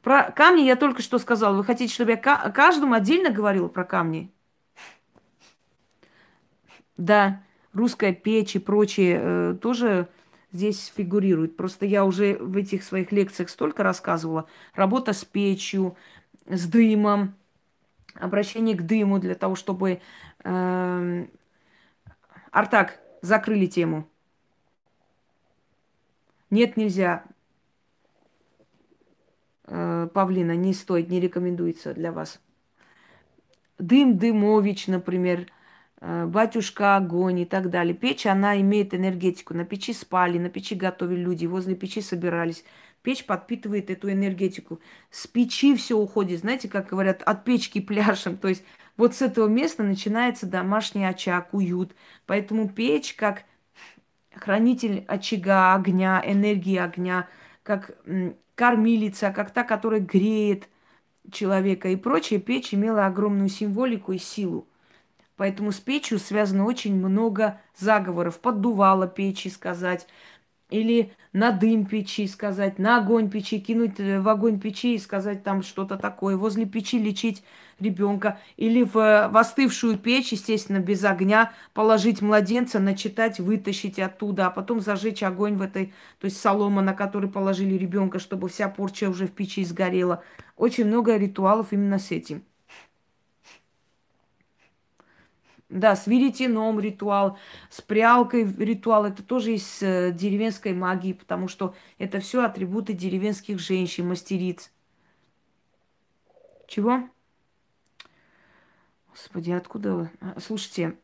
Про камни я только что сказала. Вы хотите, чтобы я каждому отдельно говорила про камни? Да, русская печь и прочее э, тоже здесь фигурирует. Просто я уже в этих своих лекциях столько рассказывала. Работа с печью, с дымом, обращение к дыму для того, чтобы... Э, Артак, закрыли тему. Нет, нельзя. Э, Павлина, не стоит, не рекомендуется для вас. Дым Дымович, например, э, батюшка огонь и так далее. Печь, она имеет энергетику. На печи спали, на печи готовили люди, возле печи собирались. Печь подпитывает эту энергетику. С печи все уходит, знаете, как говорят, от печки пляшем. То есть вот с этого места начинается домашний очаг, уют. Поэтому печь как хранитель очага, огня, энергии огня, как кормилица, как та, которая греет человека и прочее, печь имела огромную символику и силу. Поэтому с печью связано очень много заговоров. Поддувало печи сказать, или на дым печи сказать, на огонь печи, кинуть в огонь печи и сказать там что-то такое, возле печи лечить ребенка, или в, в остывшую печь, естественно, без огня, положить младенца, начитать, вытащить оттуда, а потом зажечь огонь в этой, то есть солома, на которой положили ребенка, чтобы вся порча уже в печи сгорела. Очень много ритуалов именно с этим. Да, с веретеном ритуал, с прялкой ритуал. Это тоже из э, деревенской магии, потому что это все атрибуты деревенских женщин, мастериц. Чего? Господи, откуда вы? А, слушайте,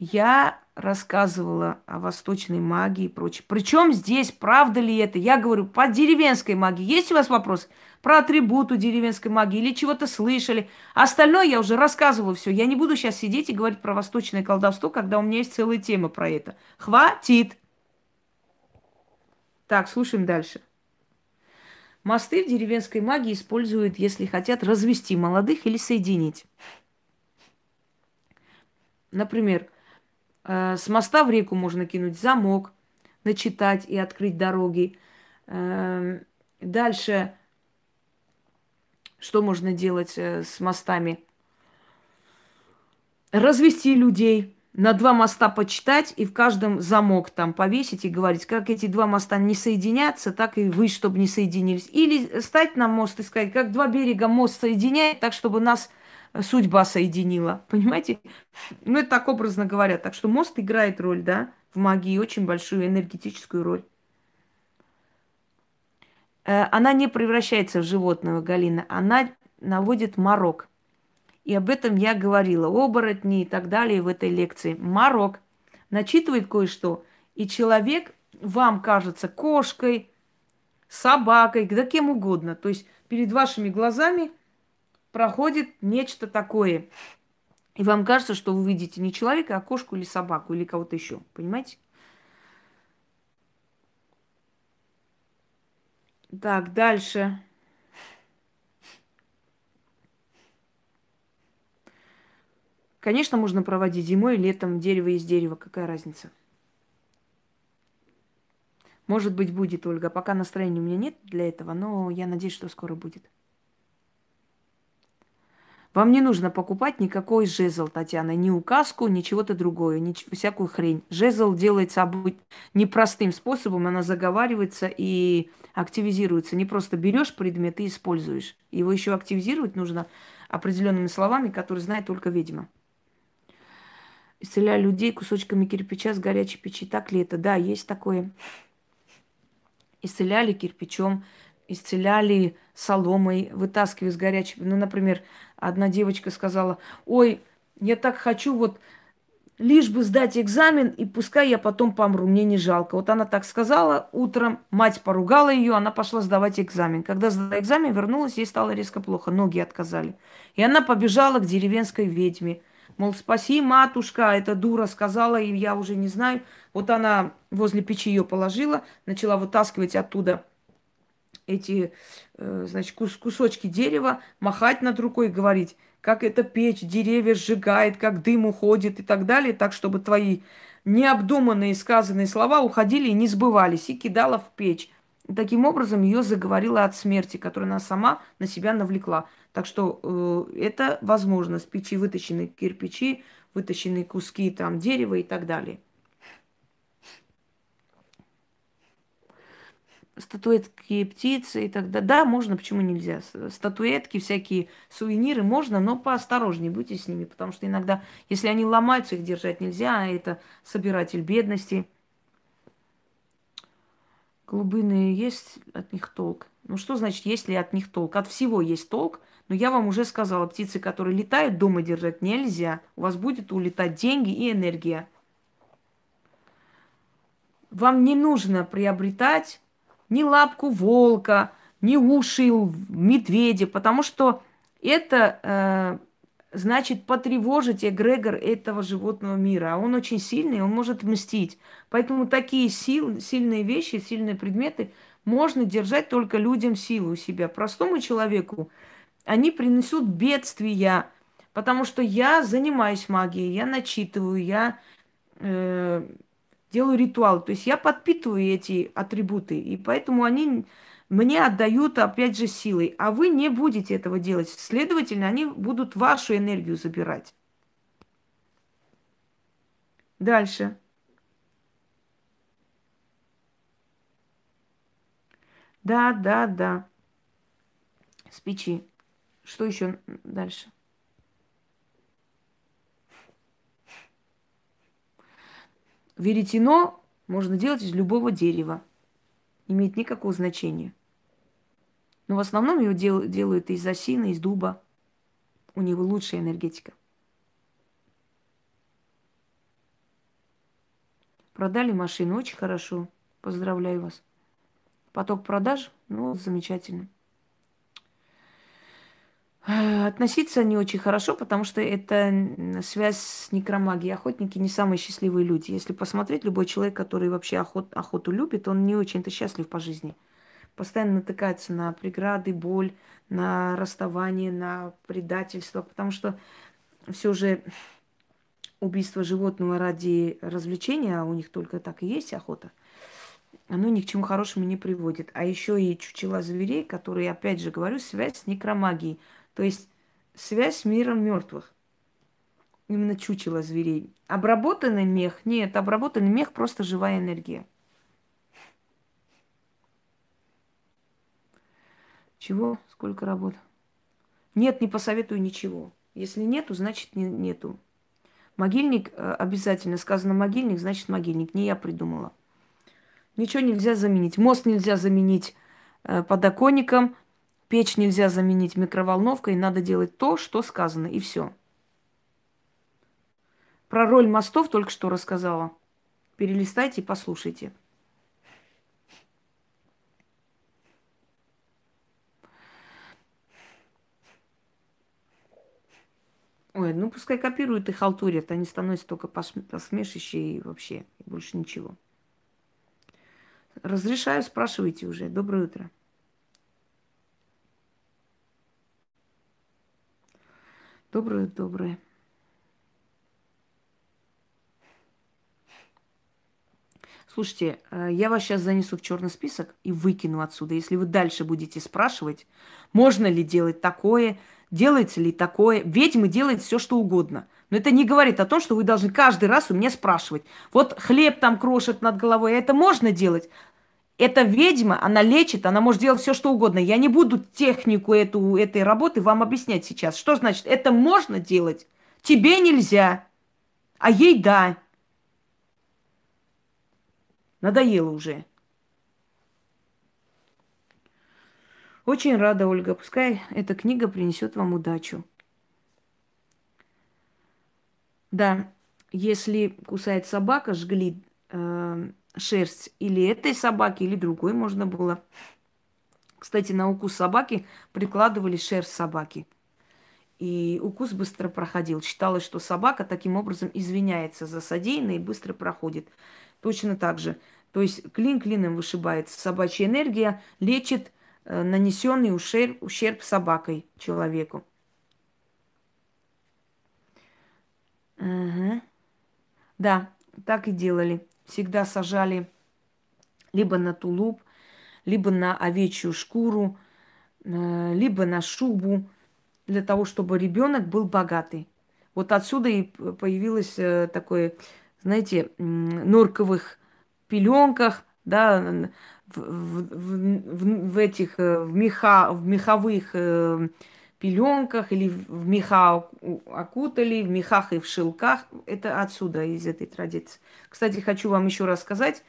я рассказывала о восточной магии и прочее. Причем здесь, правда ли это? Я говорю, по деревенской магии. Есть у вас вопрос про атрибуту деревенской магии или чего-то слышали? Остальное я уже рассказывала все. Я не буду сейчас сидеть и говорить про восточное колдовство, когда у меня есть целая тема про это. Хватит! Так, слушаем дальше. Мосты в деревенской магии используют, если хотят развести молодых или соединить. Например, с моста в реку можно кинуть замок, начитать и открыть дороги. Эм, дальше, что можно делать э, с мостами? Развести людей, на два моста почитать и в каждом замок там повесить и говорить, как эти два моста не соединятся, так и вы, чтобы не соединились. Или стать на мост и сказать, как два берега мост соединяет, так, чтобы нас судьба соединила. Понимаете? Ну, это так образно говоря. Так что мост играет роль, да, в магии, очень большую энергетическую роль. Э, она не превращается в животного, Галина. Она наводит морок. И об этом я говорила. Оборотни и так далее в этой лекции. Морок начитывает кое-что. И человек вам кажется кошкой, собакой, да кем угодно. То есть перед вашими глазами – проходит нечто такое. И вам кажется, что вы видите не человека, а кошку или собаку, или кого-то еще. Понимаете? Так, дальше. Конечно, можно проводить зимой, летом, дерево из дерева. Какая разница? Может быть, будет, Ольга. Пока настроения у меня нет для этого, но я надеюсь, что скоро будет. Вам не нужно покупать никакой жезл, Татьяна, ни указку, ни чего-то другое, ни всякую хрень. Жезл делается непростым способом, она заговаривается и активизируется. Не просто берешь предмет и используешь. Его еще активизировать нужно определенными словами, которые знает только ведьма. Исцеляю людей кусочками кирпича с горячей печи. Так ли это? Да, есть такое. Исцеляли кирпичом, исцеляли соломой, вытаскивая с горячей... Ну, например, одна девочка сказала, ой, я так хочу вот лишь бы сдать экзамен, и пускай я потом помру, мне не жалко. Вот она так сказала утром, мать поругала ее, она пошла сдавать экзамен. Когда сдала экзамен, вернулась, ей стало резко плохо, ноги отказали. И она побежала к деревенской ведьме. Мол, спаси, матушка, эта дура сказала, и я уже не знаю. Вот она возле печи ее положила, начала вытаскивать оттуда эти, э, значит, кус кусочки дерева, махать над рукой и говорить, как эта печь деревья сжигает, как дым уходит и так далее, так, чтобы твои необдуманные сказанные слова уходили и не сбывались, и кидала в печь. И таким образом ее заговорила от смерти, которую она сама на себя навлекла. Так что э, это возможно, с печи вытащены кирпичи, вытащены куски там дерева и так далее. Статуэтки птицы и так далее. Да, можно, почему нельзя? Статуэтки, всякие сувениры можно, но поосторожнее будьте с ними, потому что иногда, если они ломаются, их держать нельзя, а это собиратель бедности. Голубыные есть от них толк? Ну что значит, есть ли от них толк? От всего есть толк, но я вам уже сказала, птицы, которые летают, дома держать нельзя. У вас будет улетать деньги и энергия. Вам не нужно приобретать ни лапку волка, ни уши медведя, потому что это э, значит потревожить эгрегор этого животного мира. А он очень сильный, он может мстить. Поэтому такие сил, сильные вещи, сильные предметы можно держать только людям силу у себя. Простому человеку они принесут бедствия, потому что я занимаюсь магией, я начитываю, я э, делаю ритуал. То есть я подпитываю эти атрибуты, и поэтому они мне отдают, опять же, силой. А вы не будете этого делать. Следовательно, они будут вашу энергию забирать. Дальше. Да, да, да. С печи. Что еще дальше? Веретено можно делать из любого дерева. Имеет никакого значения. Но в основном его дел, делают из осины, из дуба. У него лучшая энергетика. Продали машину, очень хорошо. Поздравляю вас. Поток продаж, ну, замечательно. Э, относиться не очень хорошо, потому что это связь с некромагией. Охотники не самые счастливые люди. Если посмотреть, любой человек, который вообще охот, охоту любит, он не очень-то счастлив по жизни. Постоянно натыкается на преграды, боль, на расставание, на предательство, потому что все же убийство животного ради развлечения, а у них только так и есть охота, оно ни к чему хорошему не приводит. А еще и чучела зверей, которые, опять же говорю, связь с некромагией. То есть связь с миром мертвых. Именно чучело зверей. Обработанный мех? Нет, обработанный мех просто живая энергия. Чего? Сколько работ? Нет, не посоветую ничего. Если нету, значит не, нету. Могильник э, обязательно. Сказано могильник, значит могильник. Не я придумала. Ничего нельзя заменить. Мост нельзя заменить э, подоконником. Печь нельзя заменить микроволновкой. Надо делать то, что сказано. И все. Про роль мостов только что рассказала. Перелистайте и послушайте. Ой, ну пускай копируют и халтурят, они становятся только посмешище и вообще, больше ничего. Разрешаю, спрашивайте уже. Доброе утро. Доброе, доброе. Слушайте, э, я вас сейчас занесу в черный список и выкину отсюда. Если вы дальше будете спрашивать, можно ли делать такое, делается ли такое. Ведьмы делают все, что угодно. Но это не говорит о том, что вы должны каждый раз у меня спрашивать. Вот хлеб там крошит над головой, это можно делать. Это ведьма, она лечит, она может делать все, что угодно. Я не буду технику эту, этой работы вам объяснять сейчас. Что значит, это можно делать? Тебе нельзя, а ей да. Надоело уже. Очень рада, Ольга. Пускай эта книга принесет вам удачу. Да, если кусает собака, жгли э, шерсть или этой собаки, или другой можно было. Кстати, на укус собаки прикладывали шерсть собаки. И укус быстро проходил. Считалось, что собака таким образом извиняется за содеянное и быстро проходит. Точно так же. То есть клин клином вышибается. Собачья энергия лечит э, нанесенный ущерб, ущерб собакой человеку. Угу. Да, так и делали. Всегда сажали либо на тулуп, либо на овечью шкуру, э, либо на шубу, для того, чтобы ребенок был богатый. Вот отсюда и появилось э, такое, знаете, норковых пеленках, да, в, в, в, в этих, э, в, меха, в меховых пеленках или в меха окутали, в мехах и в шелках. Это отсюда, из этой традиции. Кстати, хочу вам еще рассказать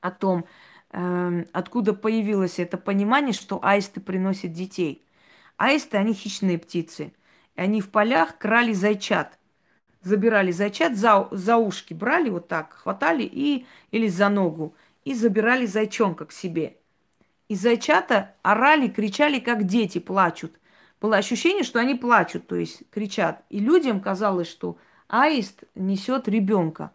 о том, э, откуда появилось это понимание, что аисты приносят детей. Аисты, они хищные птицы. И они в полях крали зайчат забирали зайчат, за, за ушки брали вот так, хватали и, или за ногу, и забирали зайчонка к себе. И зайчата орали, кричали, как дети плачут. Было ощущение, что они плачут, то есть кричат. И людям казалось, что аист несет ребенка.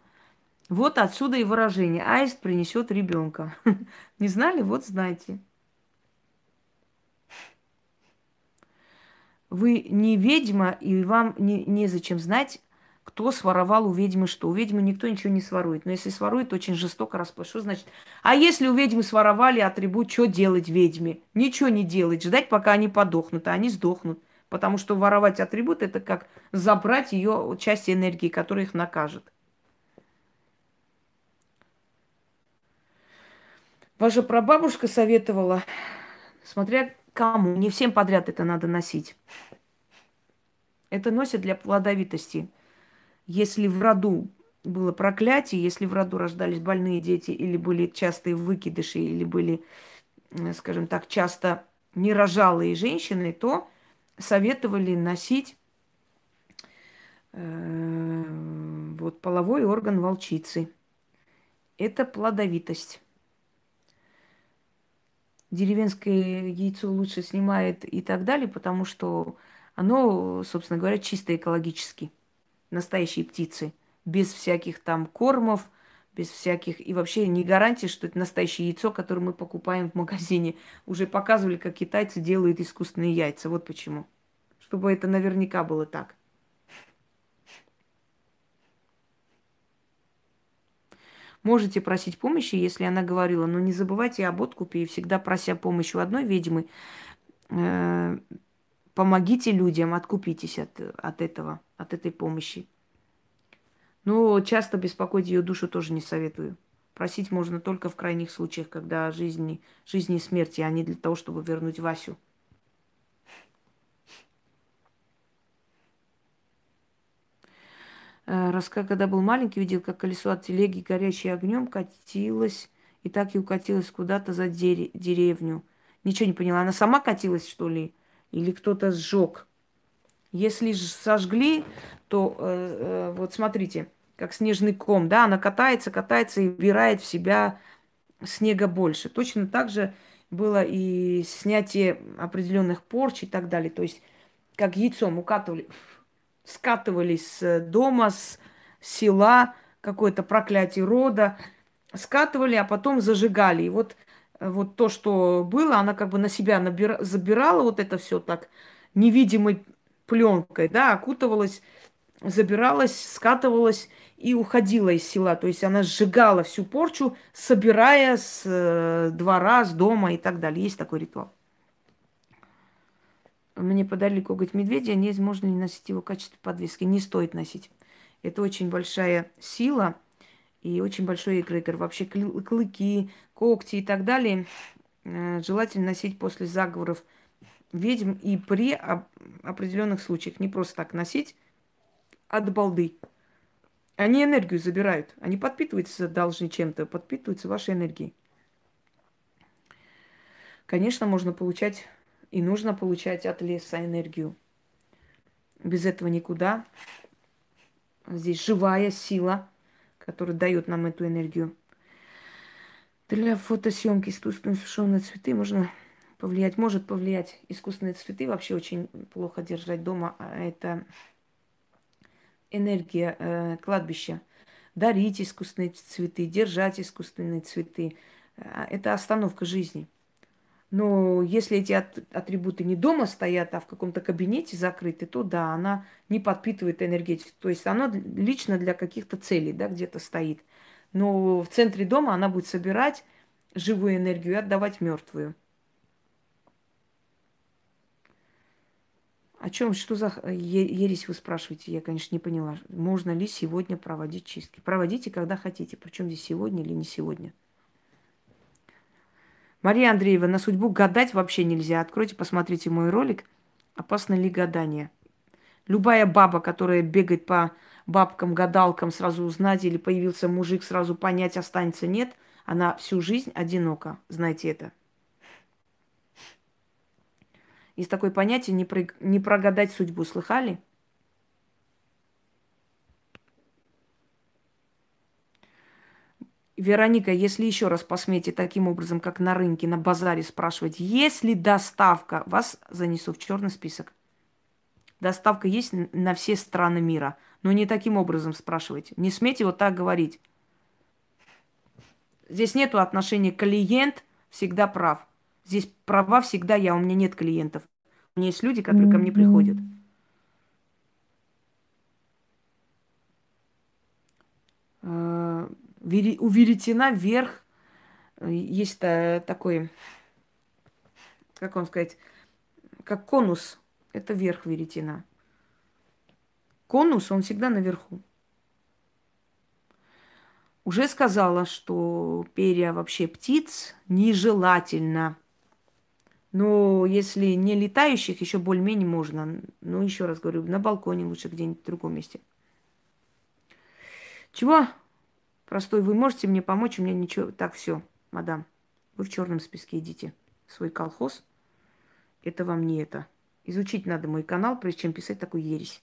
Вот отсюда и выражение. Аист принесет ребенка. Не знали? Вот знаете. Вы не ведьма, и вам не, незачем знать кто своровал у ведьмы что. У ведьмы никто ничего не сворует. Но если сворует, очень жестоко расплачивается. Что значит? А если у ведьмы своровали атрибут, что делать ведьме? Ничего не делать. Ждать, пока они подохнут, а они сдохнут. Потому что воровать атрибут – это как забрать ее часть энергии, которая их накажет. Ваша прабабушка советовала, смотря кому, не всем подряд это надо носить. Это носят для плодовитости – если в роду было проклятие, если в роду рождались больные дети или были частые выкидыши, или были, скажем так, часто нерожалые женщины, то советовали носить э, вот половой орган волчицы. Это плодовитость. Деревенское яйцо лучше снимает и так далее, потому что оно, собственно говоря, чисто экологически. Настоящие птицы. Без всяких там кормов, без всяких... И вообще не гарантия, что это настоящее яйцо, которое мы покупаем в магазине. Уже показывали, как китайцы делают искусственные яйца. Вот почему. Чтобы это наверняка было так. Можете просить помощи, если она говорила, но не забывайте об откупе и всегда прося помощи у одной ведьмы, э, помогите людям, откупитесь от, от этого, от этой помощи. Но часто беспокоить ее душу тоже не советую. Просить можно только в крайних случаях, когда жизни, жизни и смерти, а не для того, чтобы вернуть Васю. Э, Раска, когда был маленький, видел, как колесо от телеги, горящее огнем, катилось, и так и укатилось куда-то за деревню. Ничего не поняла. Она сама катилась, что ли? Или кто-то сжег? Если сожгли, то э, э, вот смотрите, как снежный ком, да, она катается, катается и вбирает в себя снега больше. Точно так же было и снятие определенных порч и так далее. То есть, как яйцом укатывали, скатывались с дома, с села, какое-то проклятие рода, скатывали, а потом зажигали. И вот, вот то, что было, она как бы на себя набира, забирала вот это все так невидимой пленкой, да, окутывалась, забиралась, скатывалась и уходила из села. То есть она сжигала всю порчу, собирая с э, двора, с дома и так далее. Есть такой ритуал. Мне подарили коготь медведя, не можно ли носить его в качестве подвески? Не стоит носить. Это очень большая сила и очень большой эгрегор. Вообще клыки, когти и так далее э, желательно носить после заговоров ведьм и при определенных случаях. Не просто так носить от балды. Они энергию забирают. Они подпитываются должны чем-то, подпитываются вашей энергией. Конечно, можно получать и нужно получать от леса энергию. Без этого никуда. Здесь живая сила, которая дает нам эту энергию. Для фотосъемки искусственно сушеные цветы можно повлиять, может повлиять. Искусственные цветы вообще очень плохо держать дома. А это энергия э, кладбища. Дарить искусственные цветы, держать искусственные цветы. Э, это остановка жизни. Но если эти атрибуты не дома стоят, а в каком-то кабинете закрыты, то да, она не подпитывает энергетику. То есть она лично для каких-то целей, да, где-то стоит. Но в центре дома она будет собирать живую энергию и отдавать мертвую. О чем, что за ересь вы спрашиваете? Я, конечно, не поняла. Можно ли сегодня проводить чистки? Проводите, когда хотите. Причем здесь сегодня или не сегодня. Мария Андреева, на судьбу гадать вообще нельзя. Откройте, посмотрите мой ролик. Опасно ли гадание? Любая баба, которая бегает по бабкам, гадалкам, сразу узнать, или появился мужик, сразу понять, останется, нет, она всю жизнь одинока. Знайте это. Есть такое понятие не, про, не прогадать судьбу. Слыхали? Вероника, если еще раз посмеете таким образом, как на рынке, на базаре спрашивать, есть ли доставка, вас занесу в черный список. Доставка есть на все страны мира. Но не таким образом спрашивайте. Не смейте вот так говорить. Здесь нету отношения клиент всегда прав. Здесь права всегда я, у меня нет клиентов. У меня есть люди, которые ко мне приходят. у веретена вверх э, есть такой, как вам сказать, как конус. Это верх веретена. Конус, он всегда наверху. Уже сказала, что перья вообще птиц нежелательно. Но если не летающих, еще более-менее можно. Но еще раз говорю, на балконе лучше где-нибудь в другом месте. Чего? Простой, вы можете мне помочь? У меня ничего. Так, все, мадам. Вы в черном списке идите. Свой колхоз. Это вам не это. Изучить надо мой канал, прежде чем писать такую ересь.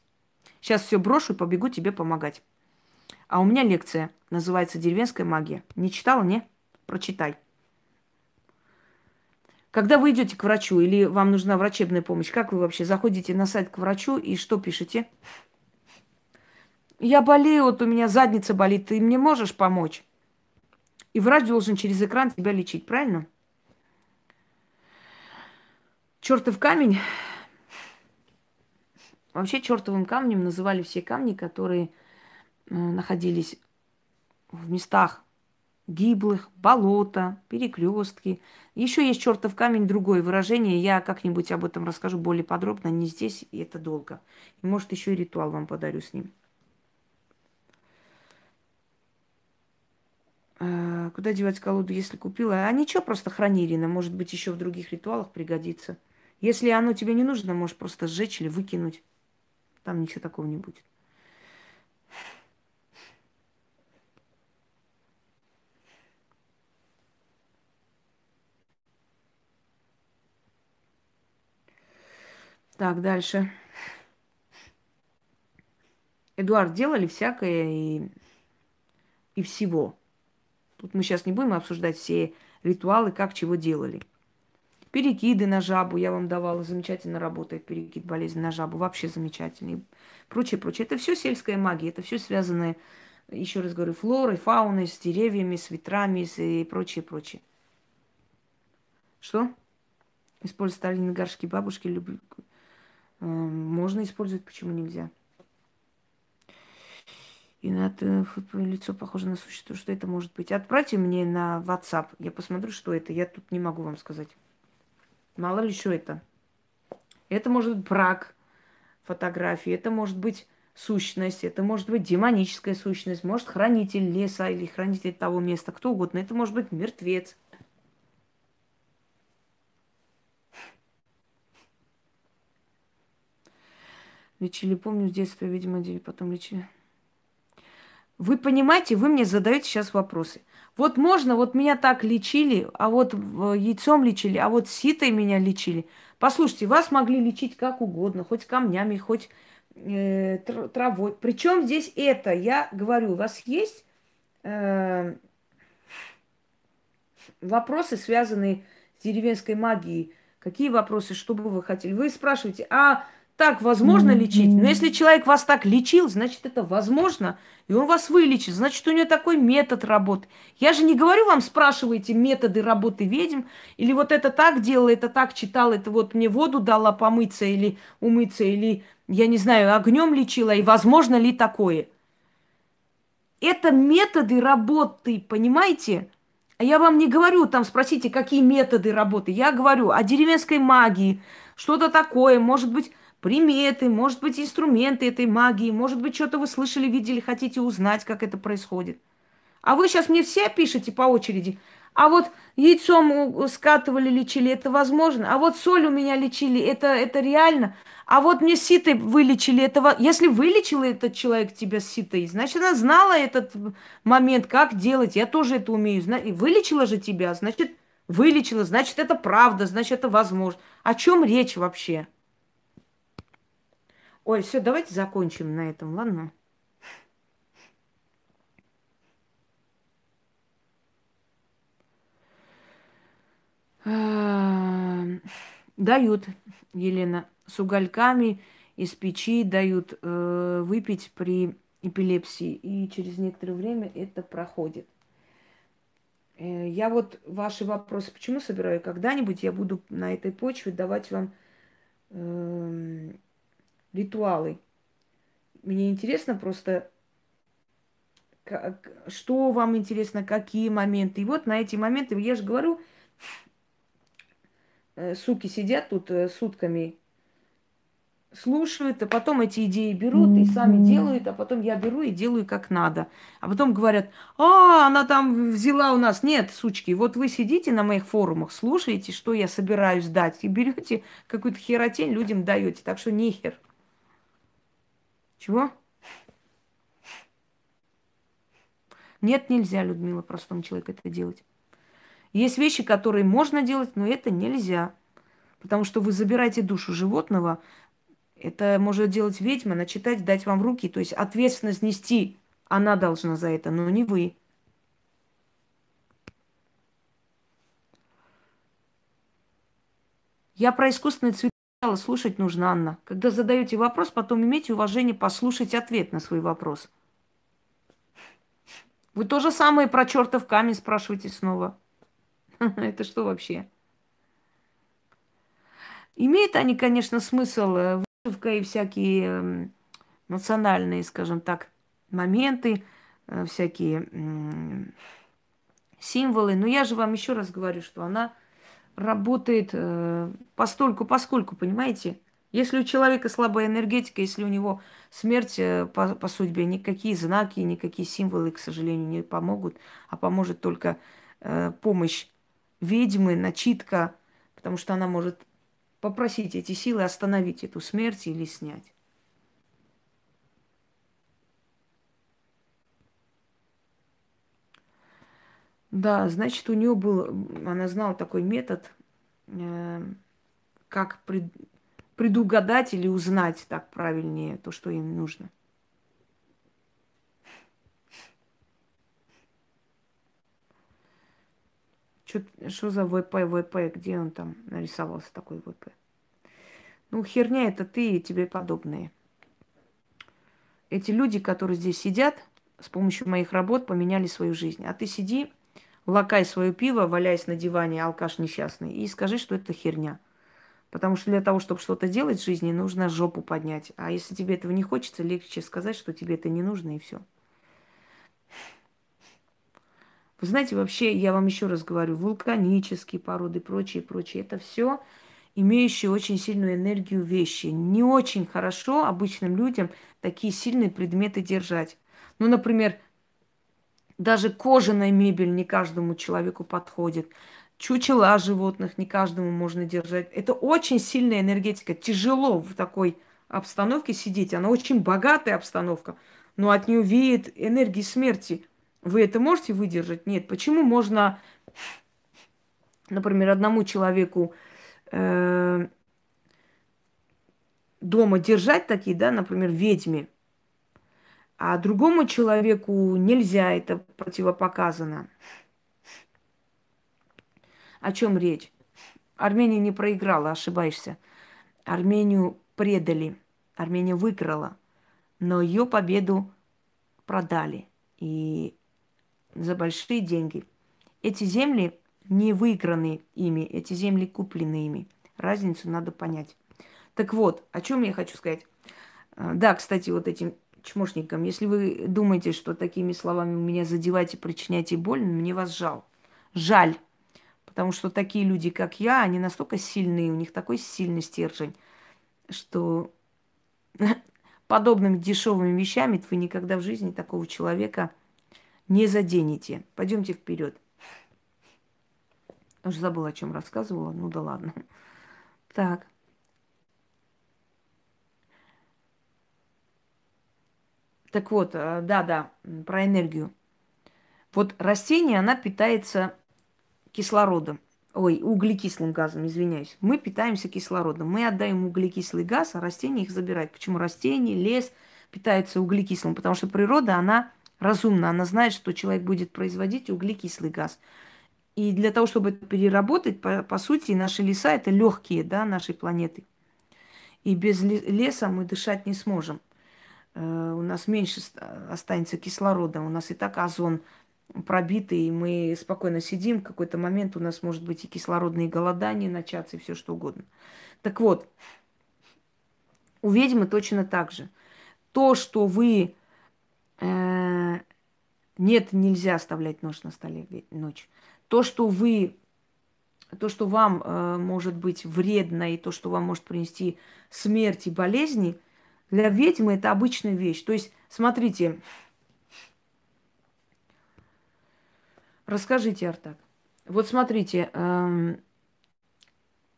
Сейчас все брошу и побегу тебе помогать. А у меня лекция называется «Деревенская магия». Не читала, не? Прочитай. Когда вы идете к врачу или вам нужна врачебная помощь, как вы вообще заходите на сайт к врачу и что пишете? Я болею, вот у меня задница болит, ты мне можешь помочь? И врач должен через экран тебя лечить, правильно? Чертов камень. Вообще чертовым камнем называли все камни, которые э, находились в местах гиблых, болота, перекрестки. Еще есть чертов камень, другое выражение. Я как-нибудь об этом расскажу более подробно, не здесь, и это долго. И может еще и ритуал вам подарю с ним. А, куда девать колоду, если купила? А ничего, просто хранили, но может быть еще в других ритуалах пригодится. Если оно тебе не нужно, можешь просто сжечь или выкинуть. Там ничего такого не будет. Так, дальше. Эдуард, делали всякое и, и всего. Тут мы сейчас не будем обсуждать все ритуалы, как чего делали. Перекиды на жабу я вам давала, замечательно работает перекид болезни на жабу, вообще замечательный. Прочее, прочее. Это все сельская магия, это все связанное, еще раз говорю, флорой, фауной, с деревьями, с ветрами и прочее, прочее. Что? Использовать старинные горшки бабушки люблю. Эм, можно использовать, почему нельзя? И на это лицо похоже на существо. Что это может быть? Отправьте мне на WhatsApp. Я посмотрю, что это. Я тут не могу вам сказать. Мало ли что это. Это может быть брак фотографии. Это может быть сущность. Это может быть демоническая сущность. Может хранитель леса или хранитель того места. Кто угодно. Это может быть мертвец. Лечили, помню, с детства, видимо, потом лечили. Вы понимаете, вы мне задаете сейчас вопросы. Вот можно, вот меня так лечили, а вот яйцом лечили, а вот ситой меня лечили. Послушайте, вас могли лечить как угодно, хоть камнями, хоть э, травой. Причем здесь это? Я говорю, у вас есть э, вопросы, связанные с деревенской магией? Какие вопросы, что бы вы хотели? Вы спрашиваете, а так возможно лечить. Но если человек вас так лечил, значит, это возможно. И он вас вылечит. Значит, у него такой метод работы. Я же не говорю вам, спрашивайте методы работы ведьм. Или вот это так делала, это так читала, это вот мне воду дала помыться или умыться, или, я не знаю, огнем лечила. И возможно ли такое? Это методы работы, понимаете? А я вам не говорю, там спросите, какие методы работы. Я говорю о деревенской магии, что-то такое, может быть, приметы, может быть, инструменты этой магии, может быть, что-то вы слышали, видели, хотите узнать, как это происходит. А вы сейчас мне все пишете по очереди. А вот яйцом скатывали, лечили, это возможно. А вот соль у меня лечили, это, это реально. А вот мне ситой вылечили, это... Если вылечил этот человек тебя ситой, значит, она знала этот момент, как делать. Я тоже это умею. И вылечила же тебя, значит, вылечила, значит, это правда, значит, это возможно. О чем речь вообще? Ой, все, давайте закончим на этом, ладно? Дают, Елена, с угольками из печи дают э, выпить при эпилепсии, и через некоторое время это проходит. Э, я вот ваши вопросы почему собираю? Когда-нибудь я буду на этой почве давать вам э, ритуалы. Мне интересно просто, как, что вам интересно, какие моменты. И вот на эти моменты, я же говорю, э, суки сидят тут э, сутками, слушают, а потом эти идеи берут и сами делают, а потом я беру и делаю как надо. А потом говорят, а, она там взяла у нас. Нет, сучки, вот вы сидите на моих форумах, слушаете, что я собираюсь дать, и берете какую-то херотень, людям даете. Так что нихер. Чего? Нет, нельзя, Людмила, простому человеку это делать. Есть вещи, которые можно делать, но это нельзя. Потому что вы забираете душу животного, это может делать ведьма, начитать, дать вам в руки. То есть ответственность нести она должна за это, но не вы. Я про искусственный цвет слушать нужно, Анна. Когда задаете вопрос, потом имейте уважение послушать ответ на свой вопрос. Вы то же самое про чертов камень спрашиваете снова. Это что вообще? Имеют они, конечно, смысл, э, вышивка и всякие эм, национальные, скажем так, моменты, э, всякие символы. Но я же вам еще раз говорю, что она работает э, постольку, поскольку, понимаете? Если у человека слабая энергетика, если у него смерть э, по, по судьбе, никакие знаки, никакие символы, к сожалению, не помогут, а поможет только э, помощь ведьмы, начитка, потому что она может попросить эти силы остановить эту смерть или снять. Да, значит, у нее был, она знала такой метод, э, как пред, предугадать или узнать так правильнее то, что им нужно. Что за ВП, ВП? Где он там нарисовался такой ВП? Ну, херня это ты и тебе подобные. Эти люди, которые здесь сидят, с помощью моих работ поменяли свою жизнь. А ты сиди лакай свое пиво, валяясь на диване, алкаш несчастный, и скажи, что это херня. Потому что для того, чтобы что-то делать в жизни, нужно жопу поднять. А если тебе этого не хочется, легче сказать, что тебе это не нужно, и все. Вы знаете, вообще, я вам еще раз говорю, вулканические породы, прочее, прочее, это все имеющие очень сильную энергию вещи. Не очень хорошо обычным людям такие сильные предметы держать. Ну, например, даже кожаная мебель не каждому человеку подходит. Чучела животных не каждому можно держать. Это очень сильная энергетика. Тяжело в такой обстановке сидеть. Она очень богатая обстановка, но от нее веет энергии смерти. Вы это можете выдержать? Нет. Почему можно, например, одному человеку э, дома держать такие, да, например, ведьме, а другому человеку нельзя, это противопоказано. О чем речь? Армения не проиграла, ошибаешься. Армению предали, Армения выиграла, но ее победу продали и за большие деньги. Эти земли не выиграны ими, эти земли куплены ими. Разницу надо понять. Так вот, о чем я хочу сказать. А, да, кстати, вот этим чмошникам. Если вы думаете, что такими словами меня задеваете, причиняете боль, мне вас жал. Жаль. Потому что такие люди, как я, они настолько сильные, у них такой сильный стержень, что подобными дешевыми вещами вы никогда в жизни такого человека не заденете. Пойдемте вперед. Уже забыла, о чем рассказывала. Ну да ладно. Так. Так вот, э, да-да, про энергию. Вот растение, она питается кислородом. Ой, углекислым газом, извиняюсь. Мы питаемся кислородом. Мы отдаем углекислый газ, а растения их забирают. Почему растения, лес питаются углекислым? Потому что природа, она разумна. Она знает, что человек будет производить углекислый газ. И для того, чтобы это переработать, по, по сути, наши леса это легкие да, нашей планеты. И без леса мы дышать не сможем. Э, у нас меньше останется кислорода, у нас и так озон пробитый, и мы спокойно сидим, в какой-то момент у нас может быть и кислородные голодания начаться, и все что угодно. Так вот, у ведьмы точно так же. То, что вы... Э, нет, нельзя оставлять нож на столе ночь. То, что вы... То, что вам э, может быть вредно, и то, что вам может принести смерть и болезни, для ведьмы это обычная вещь. То есть, смотрите, расскажите, Артак. Вот смотрите, эм,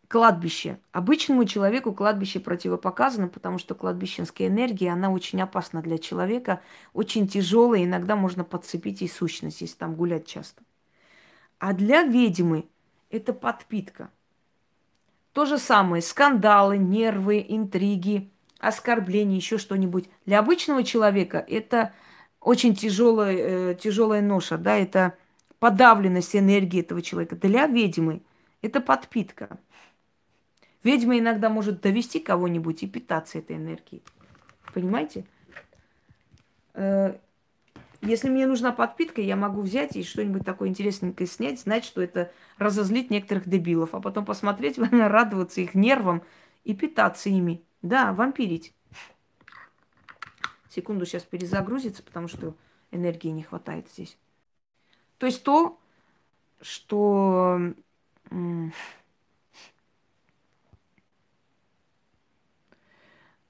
кладбище. Обычному человеку кладбище противопоказано, потому что кладбищенская энергия, она очень опасна для человека, очень тяжелая, иногда можно подцепить и сущность, если там гулять часто. А для ведьмы это подпитка. То же самое, скандалы, нервы, интриги, оскорбления, еще что-нибудь. Для обычного человека это очень тяжелая, э, тяжелая ноша, да, это подавленность энергии этого человека. Для ведьмы это подпитка. Ведьма иногда может довести кого-нибудь и питаться этой энергией. Понимаете? Э, если мне нужна подпитка, я могу взять и что-нибудь такое интересненькое снять, знать, что это разозлит некоторых дебилов, а потом посмотреть, радоваться их нервам и питаться ими. Да, вампирить. Секунду сейчас перезагрузится, потому что энергии не хватает здесь. То есть то, что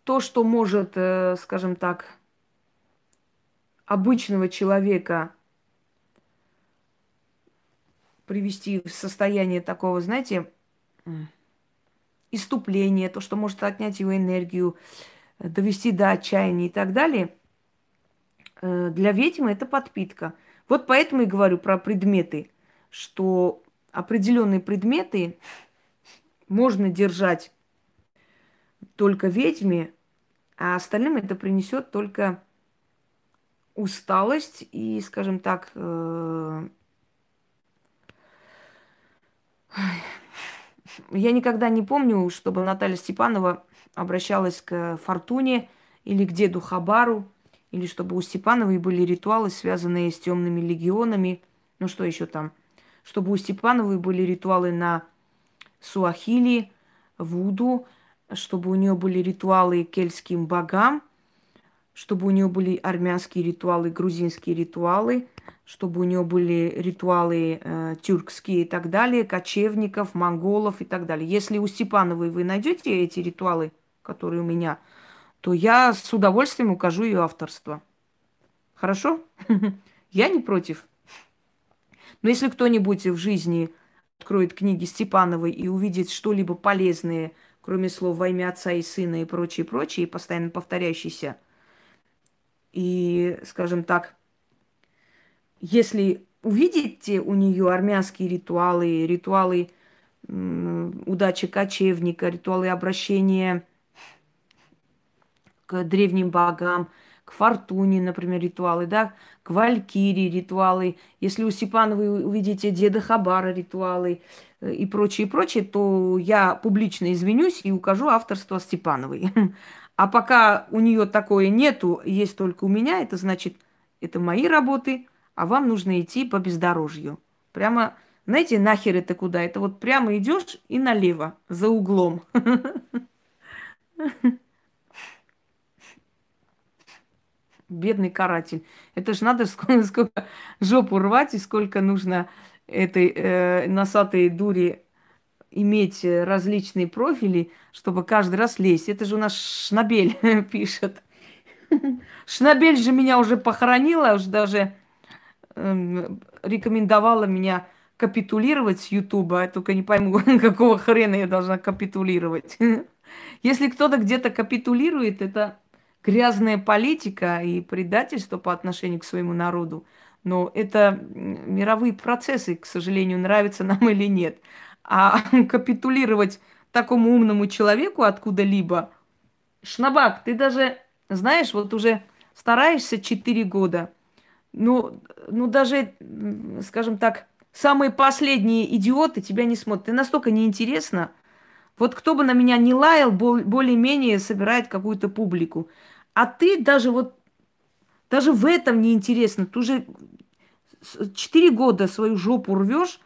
то, что может, э, скажем так, обычного человека привести в состояние такого, знаете, иступления, то, что может отнять его энергию, довести до отчаяния и так далее, э, для ведьмы это подпитка. Вот поэтому и говорю про предметы, что определенные предметы можно держать только ведьме, а остальным это принесет только усталость и, скажем так, э... я никогда не помню, чтобы Наталья Степанова обращалась к Фортуне или к деду Хабару, или чтобы у Степановой были ритуалы, связанные с темными легионами. Ну что еще там? Чтобы у Степановой были ритуалы на Суахили, Вуду, чтобы у нее были ритуалы кельтским богам, чтобы у нее были армянские ритуалы, грузинские ритуалы, чтобы у нее были ритуалы э, тюркские и так далее, кочевников, монголов и так далее. Если у Степановой вы найдете эти ритуалы, которые у меня, то я с удовольствием укажу ее авторство. Хорошо? Я не против. Но если кто-нибудь в жизни откроет книги Степановой и увидит что-либо полезное – кроме слов во имя Отца и Сына и прочее, прочее, постоянно повторяющиеся. И, скажем так, если увидите у нее армянские ритуалы, ритуалы удачи кочевника, ритуалы обращения к древним богам, к фортуне, например, ритуалы, да, к валькирии ритуалы. Если у Степановой увидите Деда Хабара ритуалы, Э, и прочее, прочее, то я публично извинюсь и укажу авторство Степановой. А пока у нее такое нету, есть только у меня, это значит, это мои работы, а вам нужно идти по бездорожью. Прямо, знаете, нахер это куда? Это вот прямо идешь и налево, за углом. Бедный каратель. Это ж надо сколько, сколько жопу рвать и сколько нужно этой э, носатой дури иметь различные профили, чтобы каждый раз лезть. Это же у нас Шнабель пишет. Шнабель же меня уже похоронила, уже даже э, рекомендовала меня капитулировать с Ютуба. Я только не пойму, какого хрена я должна капитулировать. Если кто-то где-то капитулирует, это грязная политика и предательство по отношению к своему народу. Но это мировые процессы, к сожалению, нравятся нам или нет. А капитулировать такому умному человеку откуда-либо, Шнабак, ты даже, знаешь, вот уже стараешься 4 года, ну, ну даже, скажем так, самые последние идиоты тебя не смотрят. Ты настолько неинтересно. Вот кто бы на меня не лаял, более-менее собирает какую-то публику. А ты даже вот, даже в этом неинтересно. Ты уже четыре года свою жопу рвешь,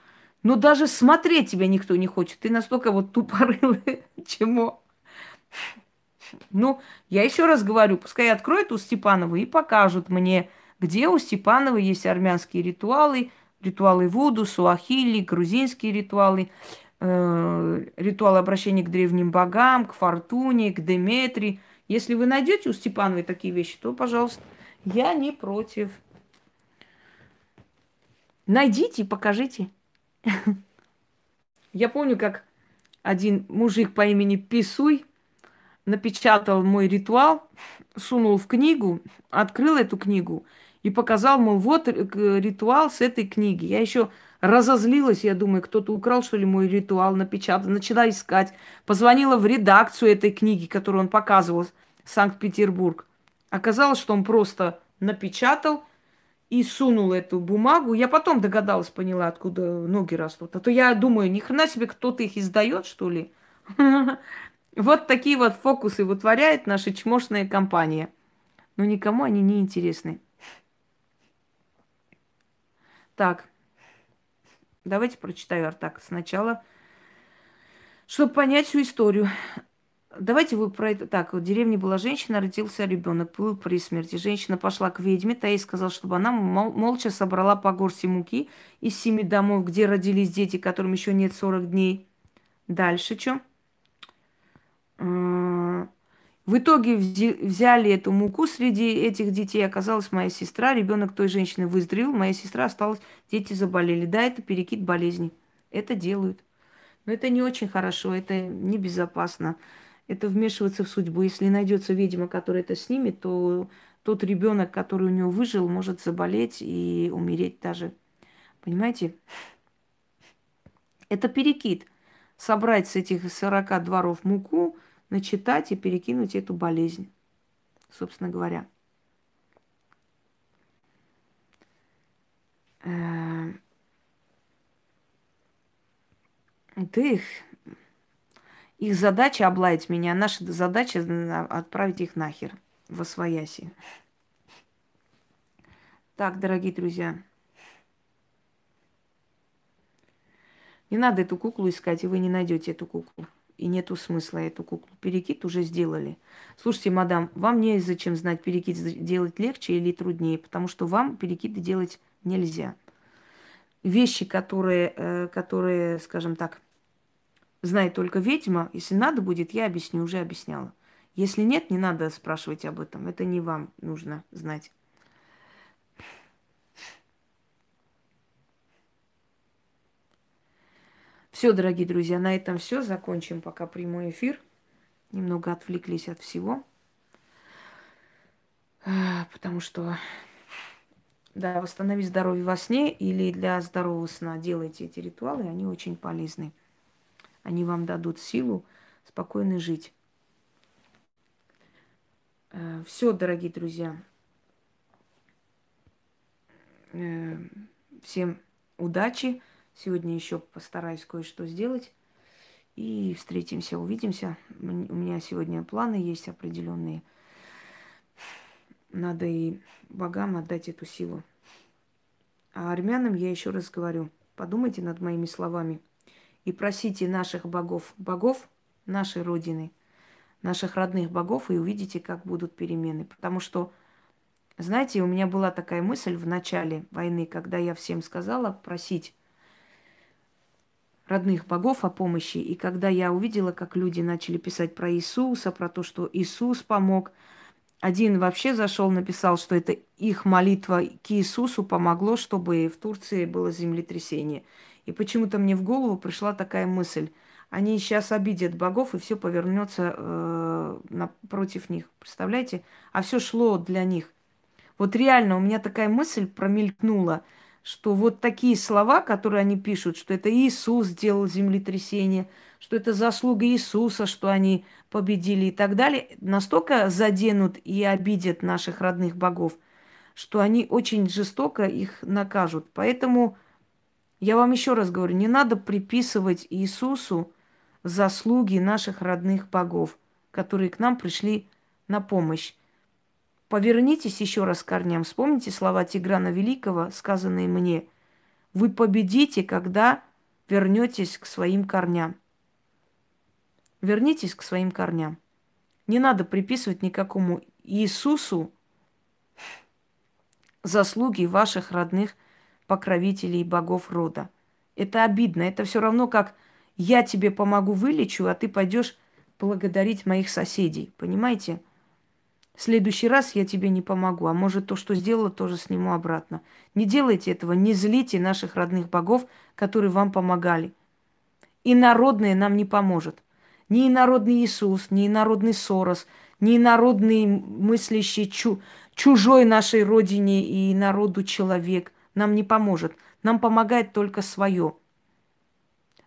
но даже смотреть тебя никто не хочет. Ты настолько вот тупорылый, чему. Ну, я еще раз говорю, пускай откроют у Степанова и покажут мне, где у Степанова есть армянские ритуалы, ритуалы Вуду, Суахили, грузинские ритуалы, э, ритуалы обращения к древним богам, к Фортуне, к Деметри. Если вы найдете у Степановой такие вещи, то, пожалуйста, я не против. Найдите покажите. Я помню, как один мужик по имени Писуй напечатал мой ритуал, сунул в книгу, открыл эту книгу и показал, мол, вот ритуал с этой книги. Я еще разозлилась, я думаю, кто-то украл, что ли, мой ритуал, напечатал, начала искать. Позвонила в редакцию этой книги, которую он показывал, Санкт-Петербург. Оказалось, что он просто напечатал и сунул эту бумагу. Я потом догадалась, поняла, откуда ноги растут. А то я думаю, ни хрена себе кто-то их издает, что ли? Вот такие вот фокусы вытворяет наша чмошная компания. Но никому они не интересны. Так, давайте прочитаю Артак сначала, чтобы понять всю историю. Давайте вы про это так. В деревне была женщина, родился ребенок, был при смерти. Женщина пошла к ведьме, та ей сказала, чтобы она мол- молча собрала по горсти муки из семи домов, где родились дети, которым еще нет 40 дней. Дальше что? В итоге взяли эту муку среди этих детей. Оказалась моя сестра. Ребенок той женщины выздоровел. Моя сестра осталась. Дети заболели. Да, это перекид болезни. Это делают. Но это не очень хорошо. Это небезопасно это вмешиваться в судьбу. Если найдется ведьма, которая это снимет, то тот ребенок, который у него выжил, может заболеть и умереть даже. Понимаете? Это перекид. Собрать с этих 40 дворов муку, начитать и перекинуть эту болезнь, собственно говоря. Э, ты их задача облаять меня, наша задача отправить их нахер во свояси. Так, дорогие друзья. Не надо эту куклу искать, и вы не найдете эту куклу. И нету смысла эту куклу. Перекид уже сделали. Слушайте, мадам, вам не зачем знать, перекид делать легче или труднее, потому что вам перекиды делать нельзя. Вещи, которые, э, которые скажем так, знает только ведьма. Если надо будет, я объясню, уже объясняла. Если нет, не надо спрашивать об этом. Это не вам нужно знать. Все, дорогие друзья, на этом все. Закончим пока прямой эфир. Немного отвлеклись от всего. Потому что, да, восстановить здоровье во сне или для здорового сна делайте эти ритуалы, они очень полезны. Они вам дадут силу спокойно жить. Э, Все, дорогие друзья. Э, всем удачи. Сегодня еще постараюсь кое-что сделать. И встретимся, увидимся. У меня сегодня планы есть определенные. Надо и богам отдать эту силу. А армянам я еще раз говорю, подумайте над моими словами – и просите наших богов, богов нашей Родины, наших родных богов, и увидите, как будут перемены. Потому что, знаете, у меня была такая мысль в начале войны, когда я всем сказала просить родных богов о помощи. И когда я увидела, как люди начали писать про Иисуса, про то, что Иисус помог, один вообще зашел, написал, что это их молитва к Иисусу помогло, чтобы в Турции было землетрясение. И почему-то мне в голову пришла такая мысль. Они сейчас обидят богов, и все повернется э, против них. Представляете? А все шло для них. Вот реально у меня такая мысль промелькнула, что вот такие слова, которые они пишут, что это Иисус сделал землетрясение, что это заслуга Иисуса, что они победили и так далее, настолько заденут и обидят наших родных богов, что они очень жестоко их накажут. Поэтому я вам еще раз говорю, не надо приписывать Иисусу заслуги наших родных богов, которые к нам пришли на помощь. Повернитесь еще раз к корням. Вспомните слова Тиграна Великого, сказанные мне. Вы победите, когда вернетесь к своим корням. Вернитесь к своим корням. Не надо приписывать никакому Иисусу заслуги ваших родных покровителей богов рода. Это обидно. Это все равно как я тебе помогу вылечу, а ты пойдешь благодарить моих соседей. Понимаете? В следующий раз я тебе не помогу, а может то, что сделала, тоже сниму обратно. Не делайте этого, не злите наших родных богов, которые вам помогали. инородное нам не поможет. Ни инородный Иисус, ни инородный Сорос, ни инородный мыслящий чу, чужой нашей родине и народу человек нам не поможет. Нам помогает только свое.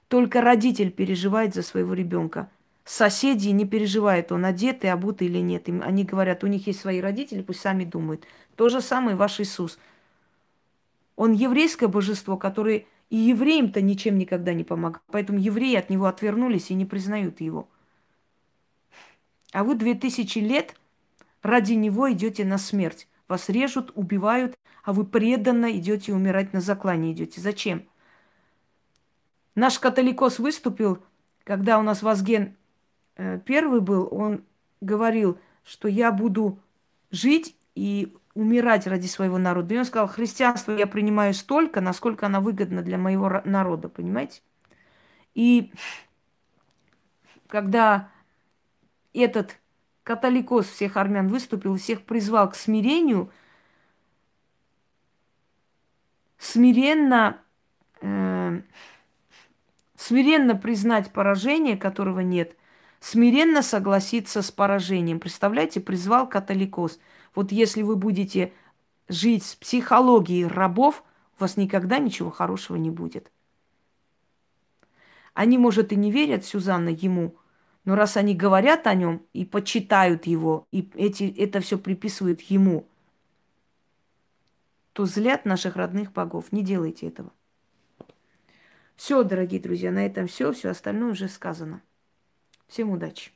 Только родитель переживает за своего ребенка. Соседи не переживают, он одет и обутый или нет. Им, они говорят, у них есть свои родители, пусть сами думают. То же самое ваш Иисус. Он еврейское божество, которое и евреям-то ничем никогда не помогает. Поэтому евреи от него отвернулись и не признают его. А вы две тысячи лет ради него идете на смерть. Вас режут, убивают, а вы преданно идете умирать на заклане идете. Зачем? Наш католикос выступил, когда у нас Вазген э, первый был, он говорил, что я буду жить и умирать ради своего народа. И он сказал, христианство я принимаю столько, насколько оно выгодно для моего народа, понимаете? И когда этот католикос всех армян выступил, всех призвал к смирению, смиренно, э, смиренно признать поражение, которого нет, смиренно согласиться с поражением. Представляете, призвал католикос – вот если вы будете жить с психологией рабов, у вас никогда ничего хорошего не будет. Они, может, и не верят, Сюзанна, ему, но раз они говорят о нем и почитают его, и эти, это все приписывают ему, то злят наших родных богов. Не делайте этого. Все, дорогие друзья, на этом все. Все остальное уже сказано. Всем удачи.